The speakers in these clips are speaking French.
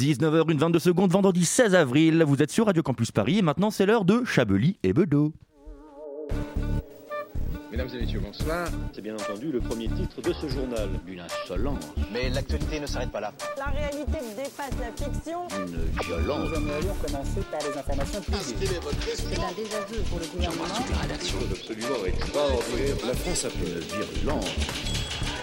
19h, une 22 secondes, vendredi 16 avril. Vous êtes sur Radio Campus Paris et maintenant c'est l'heure de Chablis et Bedeau. Mesdames et messieurs, bonsoir. C'est bien entendu le premier titre de ce journal. Une insolence. Mais l'actualité ne s'arrête pas là. La réalité dépasse la fiction. Une violence. Nous aimerions commencer par les informations privées. C'est un désaveu pour le gouvernement. toute la rédaction. Absolument extraordinaire. La France a fait une virulence.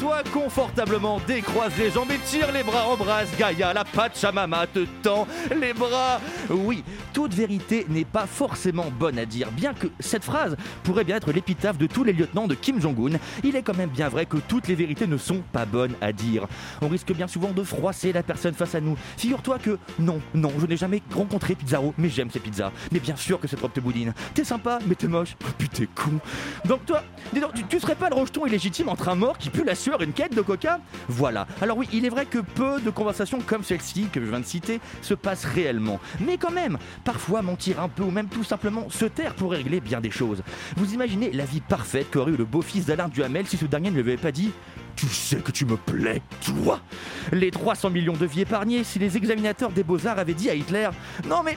Pose-toi confortablement, décroise les jambes tire les bras, embrasse Gaïa, la Pachamama te tend les bras. Oui, toute vérité n'est pas forcément bonne à dire, bien que cette phrase pourrait bien être l'épitaphe de tous les lieutenants de Kim Jong-un. Il est quand même bien vrai que toutes les vérités ne sont pas bonnes à dire. On risque bien souvent de froisser la personne face à nous. Figure-toi que non, non, je n'ai jamais rencontré Pizzaro, mais j'aime ces pizzas. Mais bien sûr que c'est propre te boudine. T'es sympa, mais t'es moche. Oh, putain, con. Donc toi, tu serais pas le rejeton illégitime entre un mort qui pue la sueur une quête de coca Voilà. Alors oui, il est vrai que peu de conversations comme celle-ci que je viens de citer se passent réellement. Mais quand même, parfois mentir un peu ou même tout simplement se taire pourrait régler bien des choses. Vous imaginez la vie parfaite qu'aurait eu le beau-fils d'Alain Duhamel si ce dernier ne lui avait pas dit tu sais que tu me plais, toi Les 300 millions de vies épargnées si les examinateurs des beaux-arts avaient dit à Hitler Non mais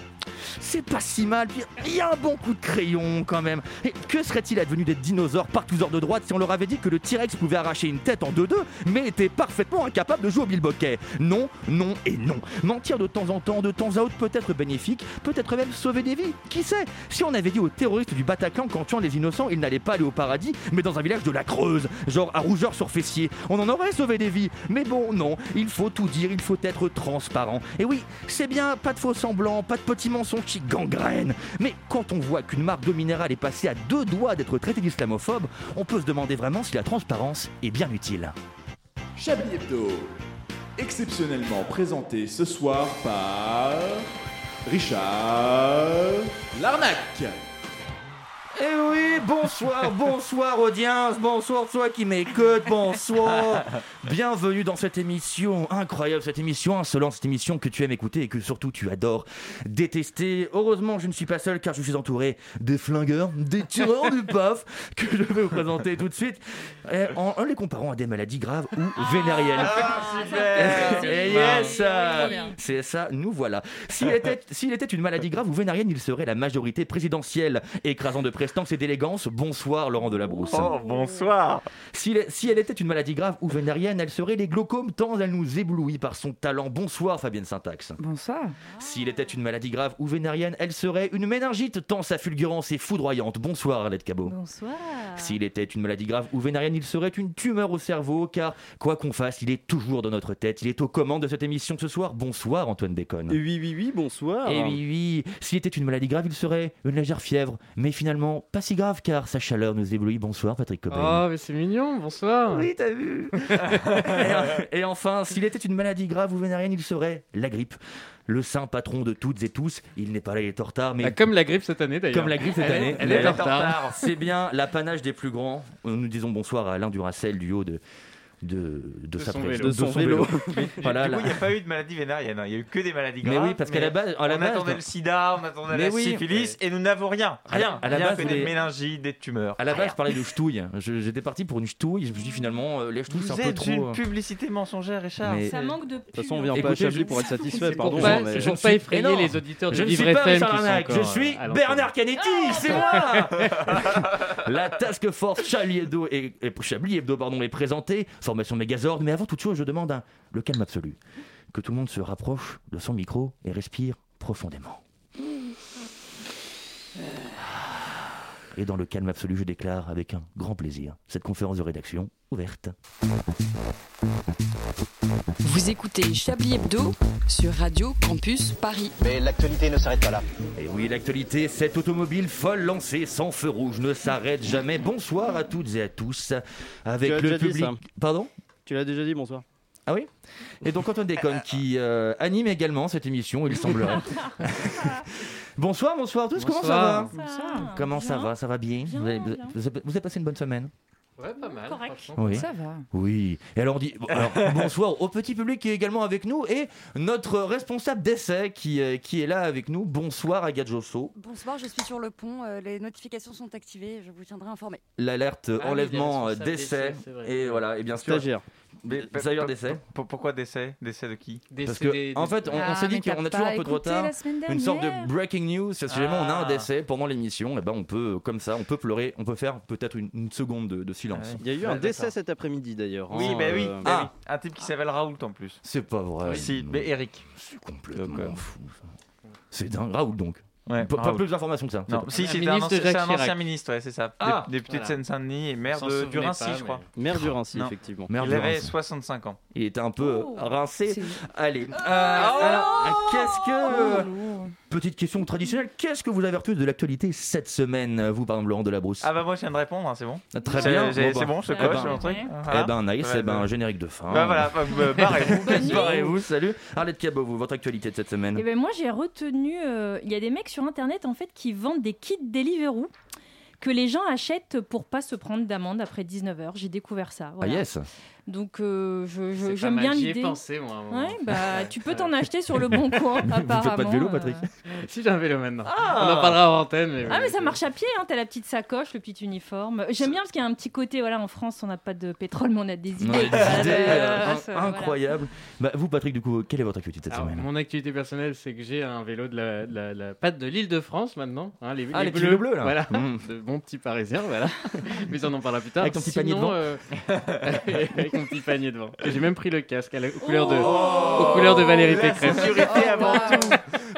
c'est pas si mal, puis il y a un bon coup de crayon quand même. Et que serait-il advenu des dinosaures par tous ordres de droite si on leur avait dit que le T-Rex pouvait arracher une tête en deux-deux, mais était parfaitement incapable de jouer au bilboquet Non, non et non. Mentir de temps en temps, de temps à autre peut être bénéfique, peut-être même sauver des vies. Qui sait? Si on avait dit aux terroristes du Bataclan qu'en tuant les innocents, ils n'allaient pas aller au paradis, mais dans un village de la Creuse, genre à rougeur sur fessier, on en aurait sauvé des vies. Mais bon, non, il faut tout dire, il faut être transparent. Et oui, c'est bien, pas de faux semblants, pas de petits mensonges qui gangrènent. Mais quand on voit qu'une marque d'eau minérale est passée à deux doigts d'être traitée d'islamophobe, on peut se demander vraiment si la transparence est bien utile. Chablis Hebdo, exceptionnellement présenté ce soir par Richard Larnac. Eh oui, bonsoir, bonsoir audience, bonsoir toi qui m'écoute, bonsoir. Bienvenue dans cette émission, incroyable cette émission, insolente cette émission que tu aimes écouter et que surtout tu adores détester. Heureusement, je ne suis pas seul car je suis entouré des flingueurs, des tireurs du paf que je vais vous présenter tout de suite eh, en, en les comparant à des maladies graves ou vénériennes. Eh yes, euh, c'est ça, nous voilà. S'il était, était une maladie grave ou vénérienne, il serait la majorité présidentielle, écrasant de prestance et d'élégance. Bonsoir Laurent Delabrousse. Oh, bonsoir. Est- si elle était une maladie grave ou vénérienne, elle serait les glaucomes tant elle nous éblouit par son talent. Bonsoir Fabienne Syntax. Bonsoir. S'il était une maladie grave ou vénérienne, elle serait une méningite tant sa fulgurance est foudroyante. Bonsoir Arlette Cabot. Bonsoir. S'il était une maladie grave ou vénérienne, il serait une tumeur au cerveau, car quoi qu'on fasse, il est toujours dans notre tête. Il est aux commandes de cette émission ce soir. Bonsoir Antoine Déconne. Oui, oui, oui, bonsoir. Et oui, oui, s'il était une maladie grave, il serait une légère fièvre, mais finalement pas si grave car sa chaleur nous éblouit. Bonsoir Patrick Cobain. Oh, mais c'est mignon, bonsoir. Oui, t'as vu et, et enfin, s'il était une maladie grave ou vénérienne, il serait la grippe. Le saint patron de toutes et tous. Il n'est pas là, il est en retard, mais Ah, comme la grippe cette année d'ailleurs. comme la grippe cette Elle est- année. elle est en retard. C'est bien l'apanage des plus grands. Nous disons bonsoir à Alain Duracel du haut de, de, de, sa son vélo. de son vélo. voilà, du coup, il n'y a pas eu de maladie vénérienne, hein. il n'y a eu que des maladies Mais graves. oui, parce qu'à la base- à la on base, attendait dans- le sida, on attendait Mais la oui. syphilis, et nous n'avons rien. Rien. à la rien base, que des méningites, des tumeurs. À la base, je parlais de ch'touille. J'étais parti pour une ch'touille. Je me suis dit finalement, euh, les ch'touilles, c'est un peu êtes trop. une euh, publicité mensongère, Richard. Mais- Ça manque de. De toute façon, on vient pas à Chablis pour être satisfait, pardon. mais- je ne pas effrayer Mais les auditeurs de Je ne Vivre suis pas FM je suis euh. Bernard Canetti, c'est moi La Task Force Chablis Hebdo est, est- Chablis pardon, est présentée, formation Megazord, mais avant toute chose, je demande le calme absolu. Que tout le monde se rapproche de son micro et respire profondément. Et dans le calme absolu, je déclare avec un grand plaisir cette conférence de rédaction ouverte. Vous écoutez Chablis Hebdo sur Radio Campus Paris. Mais l'actualité ne s'arrête pas là. Et oui, l'actualité, cette automobile folle lancée sans feu rouge ne s'arrête jamais. Bonsoir à toutes et à tous. Avec Tu le déjà dit, public. ça. Pardon Tu l'as déjà dit, bonsoir. Ah oui Et donc Antoine Déconne qui euh, anime également cette émission, il semblerait. bonsoir, bonsoir à tous, comment ça va Bonsoir. Comment ça va? Ça va bien, Bien, vous, avez, bien. vous avez- vous avez passé une bonne semaine? Ouais, pas mal. Correct. franchement. Oui. Ça va. Oui. Et alors, on dit alors, bonsoir au petit public qui est également avec nous et notre responsable d'essai qui, euh, qui est là avec nous. Bonsoir Agathe Josso. Bonsoir, je suis sur le pont. euh, les notifications sont activées. Je vous tiendrai informé. L'alerte Ah enlèvement d'essai. d'essai, c'est vrai. Et voilà, et bien sûr. Stagiaire. Mais, d'essai. p- Pourquoi d'essai D'essai de qui? Parce que, en fait, on, on s'est dit qu'on a toujours un peu de retard. Une sorte de breaking news. Si jamais on a un Ah. décès pendant l'émission, et ben on peut, comme ça, on peut pleurer, on peut faire peut-être une, une seconde de, de silence. Il y a eu un décès cet après-midi d'ailleurs. Oui, hein, bah oui, euh, bah oui. Un type qui s'appelle Raoult en plus. C'est pas vrai. Si, mais Eric. C'est complètement fou. ça. C'est dingue. Raoul donc. Ouais, pas, pas Raoult. plus d'informations que ça. Non, si, c'est un, ancien- c'est Jacques un ancien Chirac. ministre, ouais, c'est ça. Ah, Dé- député voilà. de Seine-Saint-Denis et maire de, du souvenait Rincy, pas, je crois. mais- Maire du Rincy, Non. effectivement. Maire Il avait Rincy. 65 ans. Il était un peu Oh. rincé. Allez. Oh. Alors, qu'est-ce que. Oh. Petite question traditionnelle. Qu'est-ce que vous avez retenu de l'actualité cette semaine, vous, par exemple, Laurent Delabrousse? Ah bah moi je viens de répondre, hein, c'est bon. Très C'est- bien. j'ai- Bon, C'est bah. bon, je Eh coche ben, mon truc. Voilà. Eh ben, nice. Ouais, Eh ben, bah. générique de fin. Bah voilà, bah, bah, barrez-vous. Barrez-vous, salut. Arlette Cabot, vous, votre actualité de cette semaine? Eh ben moi j'ai retenu, euh, il y a des mecs sur internet en fait qui vendent des kits Deliveroo que les gens achètent pour pas se prendre d'amende après 19h. J'ai découvert ça. Ah yes Donc euh, je- je- j'aime bien j'y ai l'idée. pensé, moi, à un moment. Ouais, bah tu peux t'en acheter sur le bon coin Vous apparemment. faites pas de vélo, euh. Patrick Si j'ai un vélo maintenant. Ah. On en parlera en antenne. Mais Ah mais ça marche à pied, hein, t'as la petite sacoche, le petit uniforme. J'aime bien parce qu'il y a un petit côté, voilà, en France on n'a pas de pétrole mais on a des idées. Ouais, des idées, euh, euh, voilà. incroyable. Bah, vous, Patrick, du coup, quelle est votre actualité cette Alors, semaine? mon activité personnelle, c'est que j'ai un vélo de la, de la, la patte de l'île de France maintenant. hein, les, Ah, les vélos bleus, là. Voilà, Mm. de bons petits parisiens, voilà. Mais on en parlera plus tard. Avec ton petit panier devant. Avec mon petit panier devant. Et J'ai même pris le casque à la- aux, couleurs de, aux couleurs de Valérie La Pécresse. sécurité avant tout.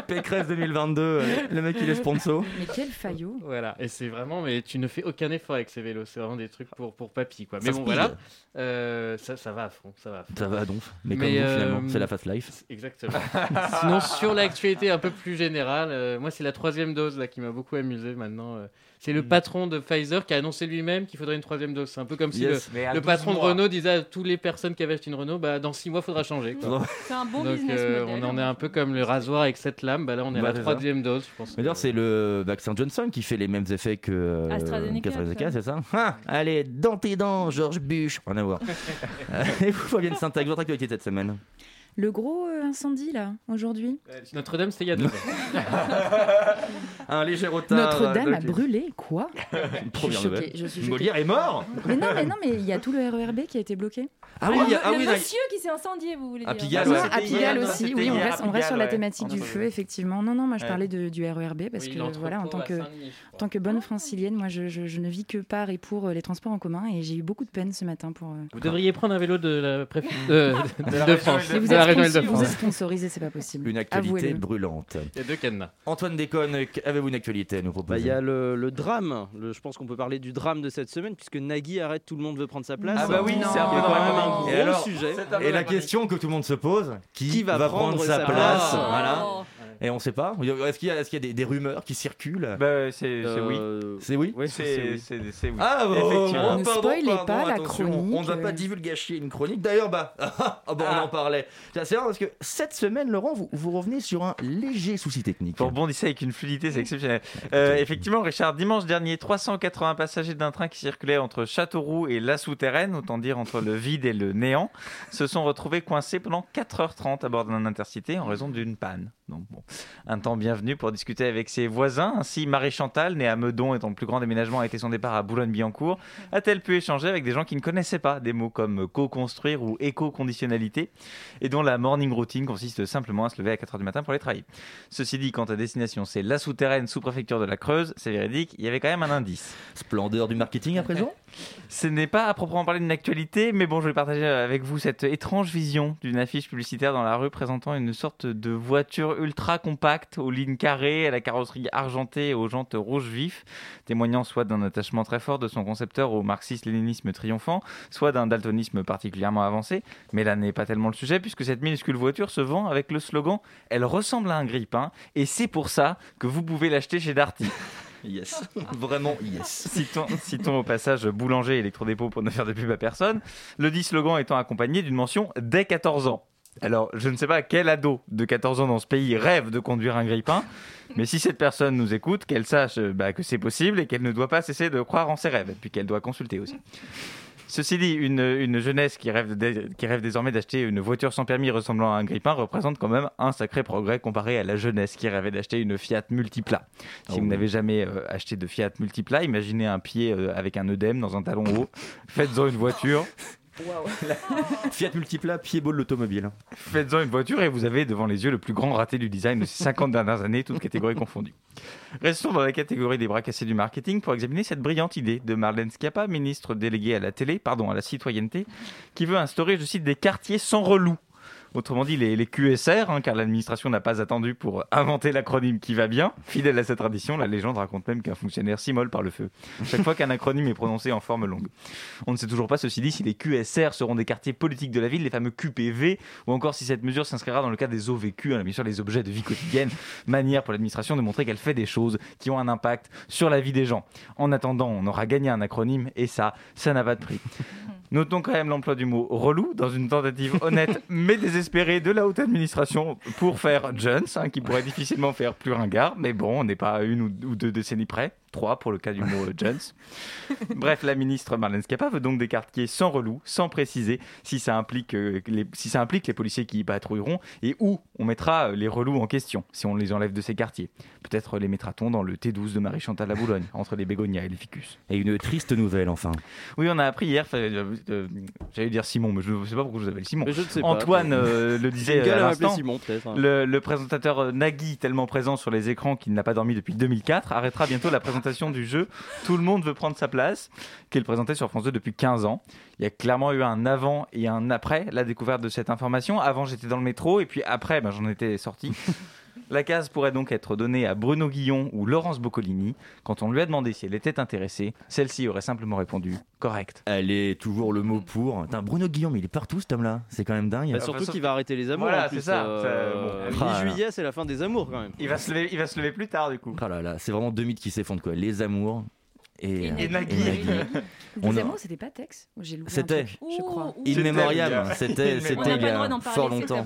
Pécresse 2022, euh, le mec il est sponsor. Mais quel faillot Voilà, et c'est vraiment, mais tu ne fais aucun effort avec ces vélos, c'est vraiment des trucs pour, pour papy, quoi. Mais bon, voilà, euh, ça, ça va à fond, ça va à fond. Ça va donc, mais, Mais, comme finalement, euh, c'est la fast life. Exactement. Sinon, sur l'actualité un peu plus générale, euh, moi, c'est la troisième dose là qui m'a beaucoup amusé maintenant. C'est le patron de Pfizer qui a annoncé lui-même qu'il faudrait une troisième dose. C'est un peu comme si Yes. Le, le 12 patron de. Renault disait à toutes les personnes qui avaient acheté une Renault, bah, dans six mois, il faudra changer. quoi. C'est un bon Donc, business euh, model. on en est un peu comme le rasoir avec cette lame. Bah, là, on est Bah, à c'est la ça. troisième dose, je pense. Mais d'ailleurs, c'est le vaccin Johnson qui fait les mêmes effets que euh, AstraZeneca, qu'AstraZeneca, ça. c'est ça Ah, Allez, dans tes dents, Georges Bush. Rien à voir. Et vous, Fabienne Syntax, votre actualité cette semaine? Le gros euh, incendie là, aujourd'hui. Euh, Notre-Dame, c'était il y a deux ans. Un léger retard. Notre-Dame euh, a brûlé, quoi? Une première Je suis nouvelle. choquée, je suis choquée. Molière est mort Mais non, mais non, mais il y a tout le RERB qui a été bloqué. Ah oui, le, ah le oui, non, monsieur qui s'est incendié, vous voulez À dire Pigalle, Non, ouais. à Pigalle hier, non, aussi, oui, on reste, à on reste sur la Pigalle, thématique ouais. du feu, effectivement. Non, non, moi je parlais de, du RERB parce Oui, que voilà, en tant à que, en tant que bonne francilienne, moi je, je- je ne vis que par et pour euh, les transports en commun et j'ai eu beaucoup de peine ce matin pour. euh, Vous devriez prendre un vélo de la préfecture de, France. Vous la région vous sponsorisé, c'est pas possible. Une actualité brûlante. Il y a deux cadenas. Antoine Déconne, avez-vous une actualité à nous Bah, proposer Il y a le, le drame, le- je pense qu'on peut parler du drame de cette semaine, puisque Nagui arrête, tout le monde veut prendre sa place. Ah bah oui, c'est c'est un peu quand même un gros Et alors, sujet. Et la question que tout le monde se pose, qui, Qui va prendre, prendre sa, sa place, place Voilà. Et on sait pas. Est-ce qu'il y a, est-ce qu'il y a des, des rumeurs qui circulent Bah, c'est c'est oui. Euh, C'est oui ouais, C'est c'est- c'est oui. Ah, bon, Effectivement. bon, Ne pardon, spoilez pardon, pas la attention, chronique. On ne va pas divulgacher une chronique. D'ailleurs, bah, ah, on en parlait. C'est parce que cette semaine, Laurent, vous, vous revenez sur un léger souci technique. Vous rebondissez avec une fluidité, c'est exceptionnel. Euh, effectivement, Richard, dimanche dernier, 380 passagers d'un train qui circulait entre Châteauroux et La Souterraine, autant dire entre le vide et le néant, se sont retrouvés coincés pendant 4h30 à bord d'un intercité en raison d'une panne. Donc, bon, un temps bienvenu pour discuter avec ses voisins. Ainsi, Marie Chantal, née à Meudon et dont le plus grand déménagement a été son départ à Boulogne-Billancourt, a-t-elle pu échanger avec des gens qui ne connaissaient pas des mots comme co-construire ou éco-conditionnalité et dont la morning routine consiste simplement à se lever à 4h du matin pour aller travailler. Ceci dit, quand ta destination c'est la souterraine sous-préfecture de la Creuse, c'est véridique, il y avait quand même un indice. Splendeur du marketing à présent? Ce n'est pas à proprement parler d'une actualité, mais bon, je vais partager avec vous cette étrange vision d'une affiche publicitaire dans la rue présentant une sorte de voiture ultra compacte aux lignes carrées, à la carrosserie argentée et aux jantes rouges vifs, témoignant soit d'un attachement très fort de son concepteur au marxisme-léninisme triomphant, soit d'un daltonisme particulièrement avancé. Mais là n'est pas tellement le sujet, puisque cette minuscule voiture se vend avec le slogan « Elle ressemble à un grille-pain, et c'est pour ça que vous pouvez l'acheter chez Darty ». Yes. Vraiment yes. Citons, citons au passage boulanger et électrodépôt pour ne faire de pub à personne. Le dit slogan étant accompagné d'une mention dès 14 ans. Alors, je ne sais pas quel ado de 14 ans dans ce pays rêve de conduire un grille-pain, mais si cette personne nous écoute, qu'elle sache bah, que c'est possible et qu'elle ne doit pas cesser de croire en ses rêves, et puis qu'elle doit consulter aussi. Ceci dit, une, une jeunesse qui rêve, de- qui rêve désormais d'acheter une voiture sans permis ressemblant à un grille-pain représente quand même un sacré progrès comparé à la jeunesse qui rêvait d'acheter une Fiat Multipla. Si vous n'avez jamais euh, acheté de Fiat Multipla, imaginez un pied euh, avec un œdème dans un talon haut, faites-en une voiture. Fiat Multipla, pied-beau de l'automobile. Faites-en une voiture et vous avez devant les yeux le plus grand raté du design de ces 50 dernières années, toutes catégories confondues. Restons dans la catégorie des bras cassés du marketing pour examiner cette brillante idée de Marlène Schiappa, ministre déléguée à la télé, pardon, à la citoyenneté, qui veut instaurer, je cite, des quartiers sans relou. Autrement dit, les, QSR, hein, car l'administration n'a pas attendu pour inventer l'acronyme qui va bien. Fidèle à cette tradition, la légende raconte même qu'un fonctionnaire s'immole par le feu. Chaque fois qu'un acronyme est prononcé en forme longue. On ne sait toujours pas, ceci dit, si les QSR seront des quartiers politiques de la ville, les fameux QPV, ou encore si cette mesure s'inscrira dans le cadre des OVQ, hein, bien sûr les objets de vie quotidienne, manière pour l'administration de montrer qu'elle fait des choses qui ont un impact sur la vie des gens. En attendant, on aura gagné un acronyme, et ça, ça n'a pas de prix. Notons quand même l'emploi du mot relou dans une tentative honnête mais désespérée de la haute administration pour faire Jones, hein, qui pourrait difficilement faire plus ringard, mais bon, on n'est pas à une ou ou deux décennies près, pour le cas du mot euh, Jones. Bref, la ministre Marlène Schiappa veut donc des quartiers sans relou, sans préciser si ça implique, euh, les, si ça implique les policiers qui y patrouilleront et où on mettra euh, les relous en question, si on les enlève de ces quartiers. Peut-être les mettra-t-on dans le T12 de Marie-Chantal à Boulogne, entre les bégonias et les ficus. Et une triste nouvelle, enfin. Oui, on a appris hier, euh, euh, j'allais dire Simon, mais je ne sais pas pourquoi je vous appelle Simon. Mais je ne sais pas. Antoine euh, le disait à l'instant. Simon, hein. Le, le présentateur Nagui, tellement présent sur les écrans qu'il n'a pas dormi depuis 2004, arrêtera bientôt la présentation du jeu Tout le monde veut prendre sa place, qu'il présentait sur France 2 depuis 15 ans. Il y a clairement eu un avant et un après la découverte de cette information. Avant, j'étais dans le métro, et puis après, ben, j'en étais sorti. La case pourrait donc être donnée à Bruno Guillon ou Laurence Boccolini. Quand on lui a demandé si elle était intéressée, celle-ci aurait simplement répondu correct. Elle est toujours le mot pour. Putain, Bruno Guillaume, il est partout cet homme-là. C'est quand même dingue. Bah, surtout qu'il va arrêter les amours. Voilà, c'est ça. euh, Ça, bon. Ah, Mi-juillet, c'est la fin des amours quand même. Il va se lever, il va se lever plus tard du coup. Oh là là, c'est vraiment deux mythes qui s'effondrent quoi. Les amours et, Et euh, Nagui. On Les a- amours, c'était pas Tex C'était je crois. In memoriam. C'était- C'était il y a fort longtemps.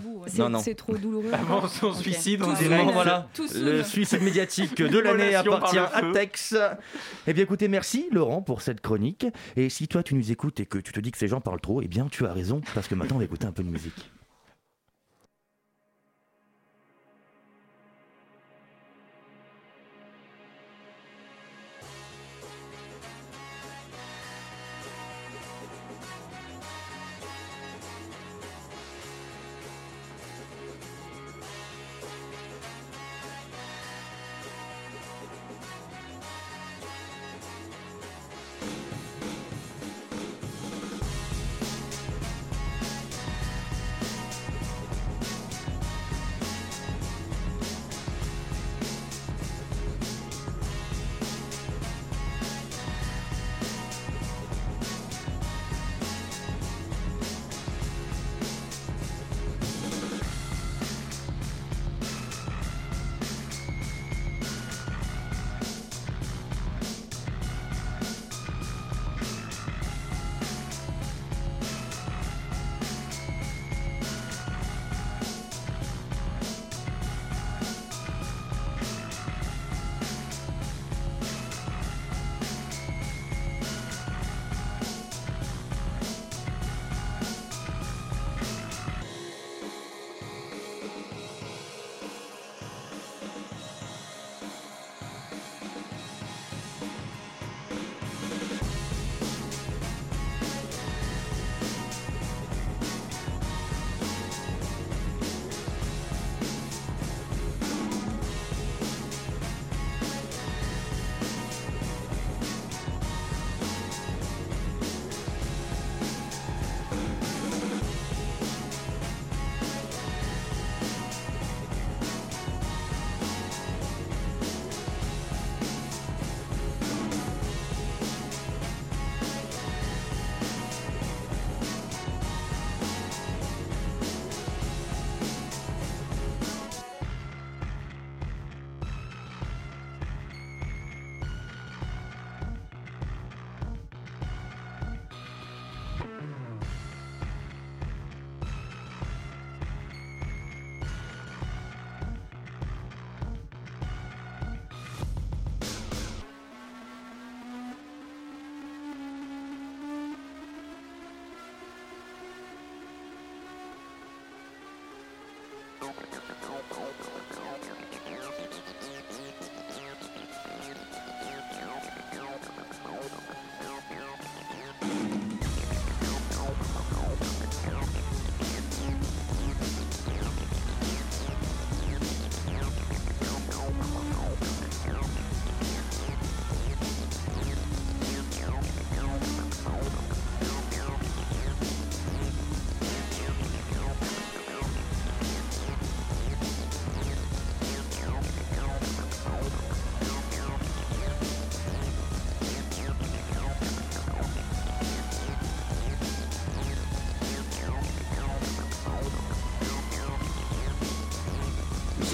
C'est trop douloureux. Avant son suicide, on dirait. voilà. Le suicide médiatique de l'année appartient à. Tex. Eh bien, écoutez, merci Laurent pour cette chronique. Et si toi tu nous écoutes et que tu te dis que ces gens parlent trop, eh bien tu as raison parce que maintenant on va écouter un peu de musique.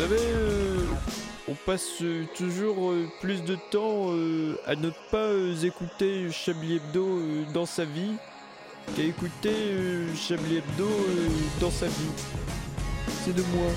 Savez, euh, on passe euh, toujours euh, plus de temps à ne pas écouter Chablis Hebdo dans sa vie qu'à écouter Chablis Hebdo dans sa vie. C'est de moi.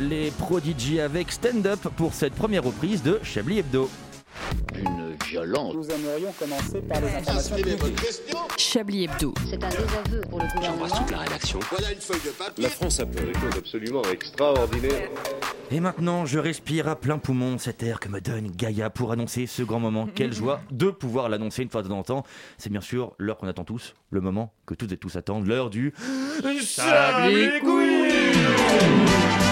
Les Prodigy avec Stand Up pour cette première reprise de Chablis Hebdo. Une violence. Nous aimerions commencer par les informations. Chablis Hebdo. C'est un désaveu pour le gouvernement. la rédaction. Voilà une feuille de papier. La France a fait des choses absolument extraordinaires. Et maintenant, je respire à plein poumon cet air que me donne Gaïa pour annoncer ce grand moment. Quelle joie de pouvoir l'annoncer une fois de temps en temps. C'est bien sûr l'heure qu'on attend tous, le moment que toutes et tous attendent, l'heure du Chablis Un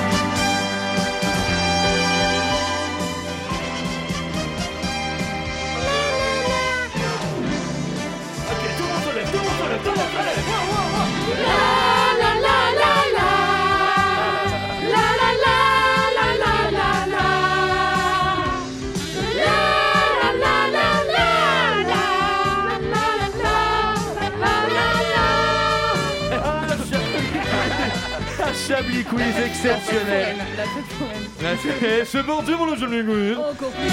quiz exceptionnel. C'est bon Dieu mon Chablis quiz. Encore plus.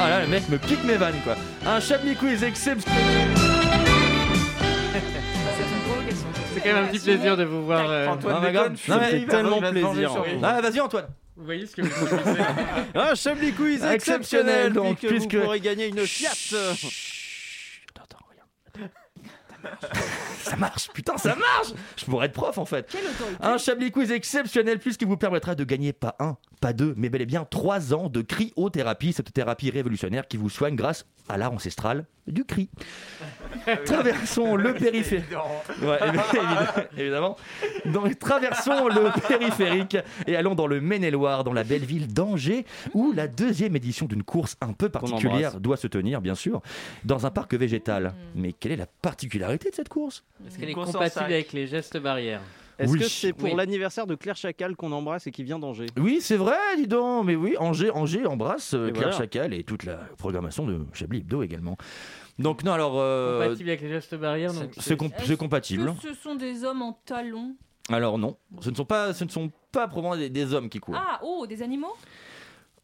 Ah là, le mec me pique mes vannes quoi. Un Chablis quiz exceptionnel. C'est quand même un petit plaisir de vous voir. euh, Antoine déconne, je Non, mais va- tellement il va se venger plaisir. sur vous. Ah, vas-y Antoine. Vous voyez ce que vous proposez Un Chablis quiz Exceptionnel, exceptionnel, donc, donc, puisque- vous pourrez gagner une Fiat. Attends, attends, regarde. Ça marche, putain, ça marche Je pourrais être prof en fait. Quelle autorité Un Chablis quiz exceptionnel puisqu'il vous permettra de gagner pas un, pas deux, mais bel et bien trois ans de cryothérapie, cette thérapie révolutionnaire qui vous soigne grâce à l'art ancestral du cri. Traversons le périphérique. Ouais, évi- évidemment. Donc, traversons le périphérique et allons dans le Maine-et-Loire, dans la belle ville d'Angers, où la deuxième édition d'une course un peu particulière doit se tenir, bien sûr, dans un parc végétal. Mais quelle est la particularité de cette course? Est-ce qu'elle est compatible avec les gestes barrières Est-ce Oui. que c'est pour Oui. l'anniversaire de Claire Chacal qu'on embrasse et qui vient d'Angers? Oui, c'est vrai, dis donc. Mais oui, Angers, Angers embrasse euh, Et Claire voilà. Chacal et toute la programmation de Chablis Hebdo également. Donc non, alors euh, Compatible avec les gestes barrières donc c'est com- compatible. Que ce sont des hommes en talons? Alors non, ce ne sont pas, ce ne sont pas probablement des, des hommes qui courent. Ah, oh, des animaux?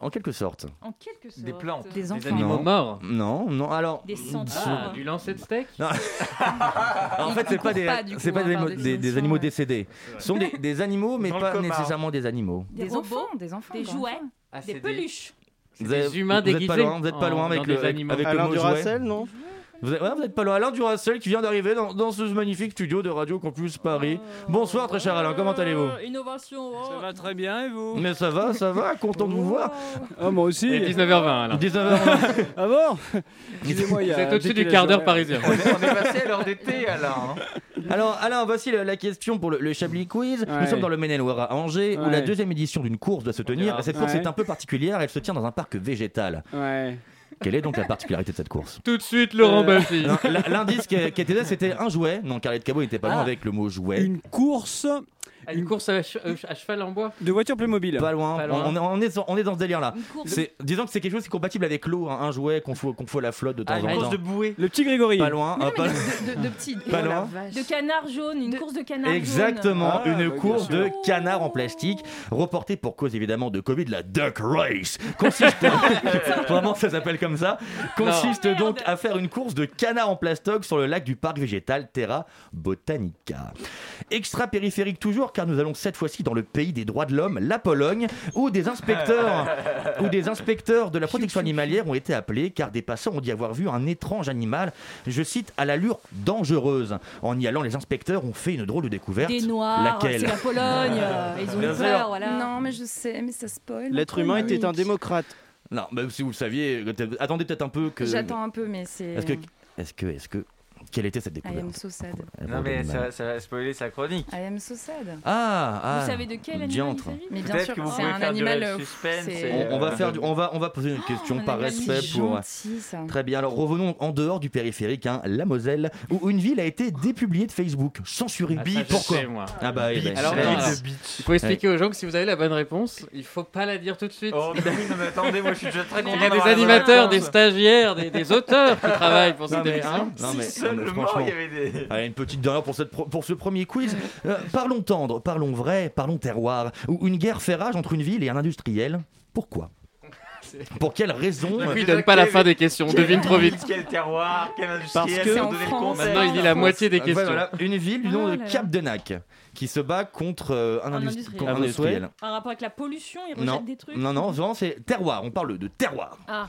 En quelque sorte. En quelque sorte. Des plantes. Des Des enfants. animaux Non. morts Non, non. Alors Des centaures. Ah, du lancer de steak en fait, c'est pas des, pas, c'est coup, pas des, des- des animaux ouais. décédés. Ce sont des, des animaux, mais Dans pas nécessairement des animaux. Des, Des robots, enfants, des enfants. des jouets. Ah, des peluches. Des humains vous êtes pas déguisés loin, vous êtes pas loin avec le des avec, animaux. avec le mot jouet. Duracell, non? Vous êtes, ouais, vous êtes pas loin. Alain Duracell qui vient d'arriver dans, dans ce magnifique studio de Radio Campus Paris. Bonsoir très cher Alain, comment allez-vous Innovation. oh. Ça va très bien et vous Mais ça va, ça va, content de vous voir. Ah moi aussi. Et 19h20 alors. 19h. Ah bon Excusez-moi, il y a Vous êtes un au-dessus du quart d'heure parisien. On est, on est passé à l'heure d'été, Alain. hein. Alors Alain, voici la, la question pour le, le Chablis Quiz. Nous sommes dans le Maine-et-Loire à Angers où la deuxième édition d'une course doit se tenir. Cette course Ouais. est un peu particulière, elle se tient dans un parc végétal. Ouais. Quelle est donc la particularité de cette course Tout de suite, Laurent Euh, Baffy. L'indice qui, était là, c'était un jouet. Non, Carlette Cabot n'était pas loin Ah. avec le mot jouet. Une course Une course à, che- euh, à cheval en bois de voiture Playmobil. Pas loin. Pas loin. On, on est, on est dans ce délire-là. Une course. C'est, disons que c'est quelque chose qui est compatible avec l'eau, hein, un jouet qu'on faut, qu'on faut à la flotte de temps Ah, en une course temps. de bouée. Le petit Grégory. Pas loin. Non, ah, mais pas- de, de, de petits. Pas Oh la loin. vache. De canard jaune, une De- course de canard Exactement, Ah, une bah, bien course sûr. de canard en plastique, reportée pour cause évidemment de Covid, la Duck Race. Consiste, vraiment ça s'appelle comme ça, consiste Non. donc Merde. à faire une course de canard en plastoc sur le lac du parc végétal Terra Botanica. Extra périphérique toujours, car nous allons cette fois-ci dans le pays des droits de l'homme, la Pologne, où des inspecteurs, où des inspecteurs de la protection animalière ont été appelés car des passants ont dit avoir vu un étrange animal, je cite, à l'allure dangereuse. En y allant, les inspecteurs ont fait une drôle de découverte. Des noirs, Laquelle c'est la Pologne, euh, ils ont Bien eu sûr. peur, voilà. Non, mais je sais, mais ça spoil. L'être humain chronique. était un démocrate. Non, mais si vous le saviez, attendez peut-être un peu que. J'attends un peu, mais c'est. Est-ce que, est-ce que, est-ce que, quelle était cette I découverte am so sad. Non, mais ça, ça va spoiler sa chronique. I am so sad. Ah, ah. Vous savez de quel animal diantre. il s'agit? Mais bien sûr, que vous c'est un faire animal. euh, suspense On, on va faire, du- on va, on va poser une question par respect c'est pour. gentil, ça. Très bien. Alors revenons en dehors du périphérique, hein, la Moselle, où une ville a été dépubliée de Facebook, censurée. Ah, ça, Pourquoi sais, moi. Ah bah, eh ben, Alors, il faut expliquer aux gens que si vous avez la bonne réponse, il faut pas la dire tout de suite. Oh, mais oui, non, mais attendez, moi je suis déjà très Il content. y a des animateurs, des stagiaires, des, auteurs qui travaillent pour Non, cette mais, émission. Il y avait des. Allez, une petite dernière pour, cette pro- pour ce premier quiz. Euh, parlons tendre, parlons vrai, parlons terroir. Où une guerre fait rage entre une ville et un industriel. Pourquoi? Pour quelle raison euh, il donne pas la fin des questions, on devine trop vite. Quel terroir, quel industriel, Parce que- donner le contexte. Maintenant, il dit la moitié des questions. voilà, une ville du nom Oh de. Cap Denac qui se bat contre euh, un, Un industri- industriel. contre un industriel. Un rapport avec la pollution, ils Non, rejettent des trucs non, non, vraiment, c'est terroir. On parle de terroir. Ah.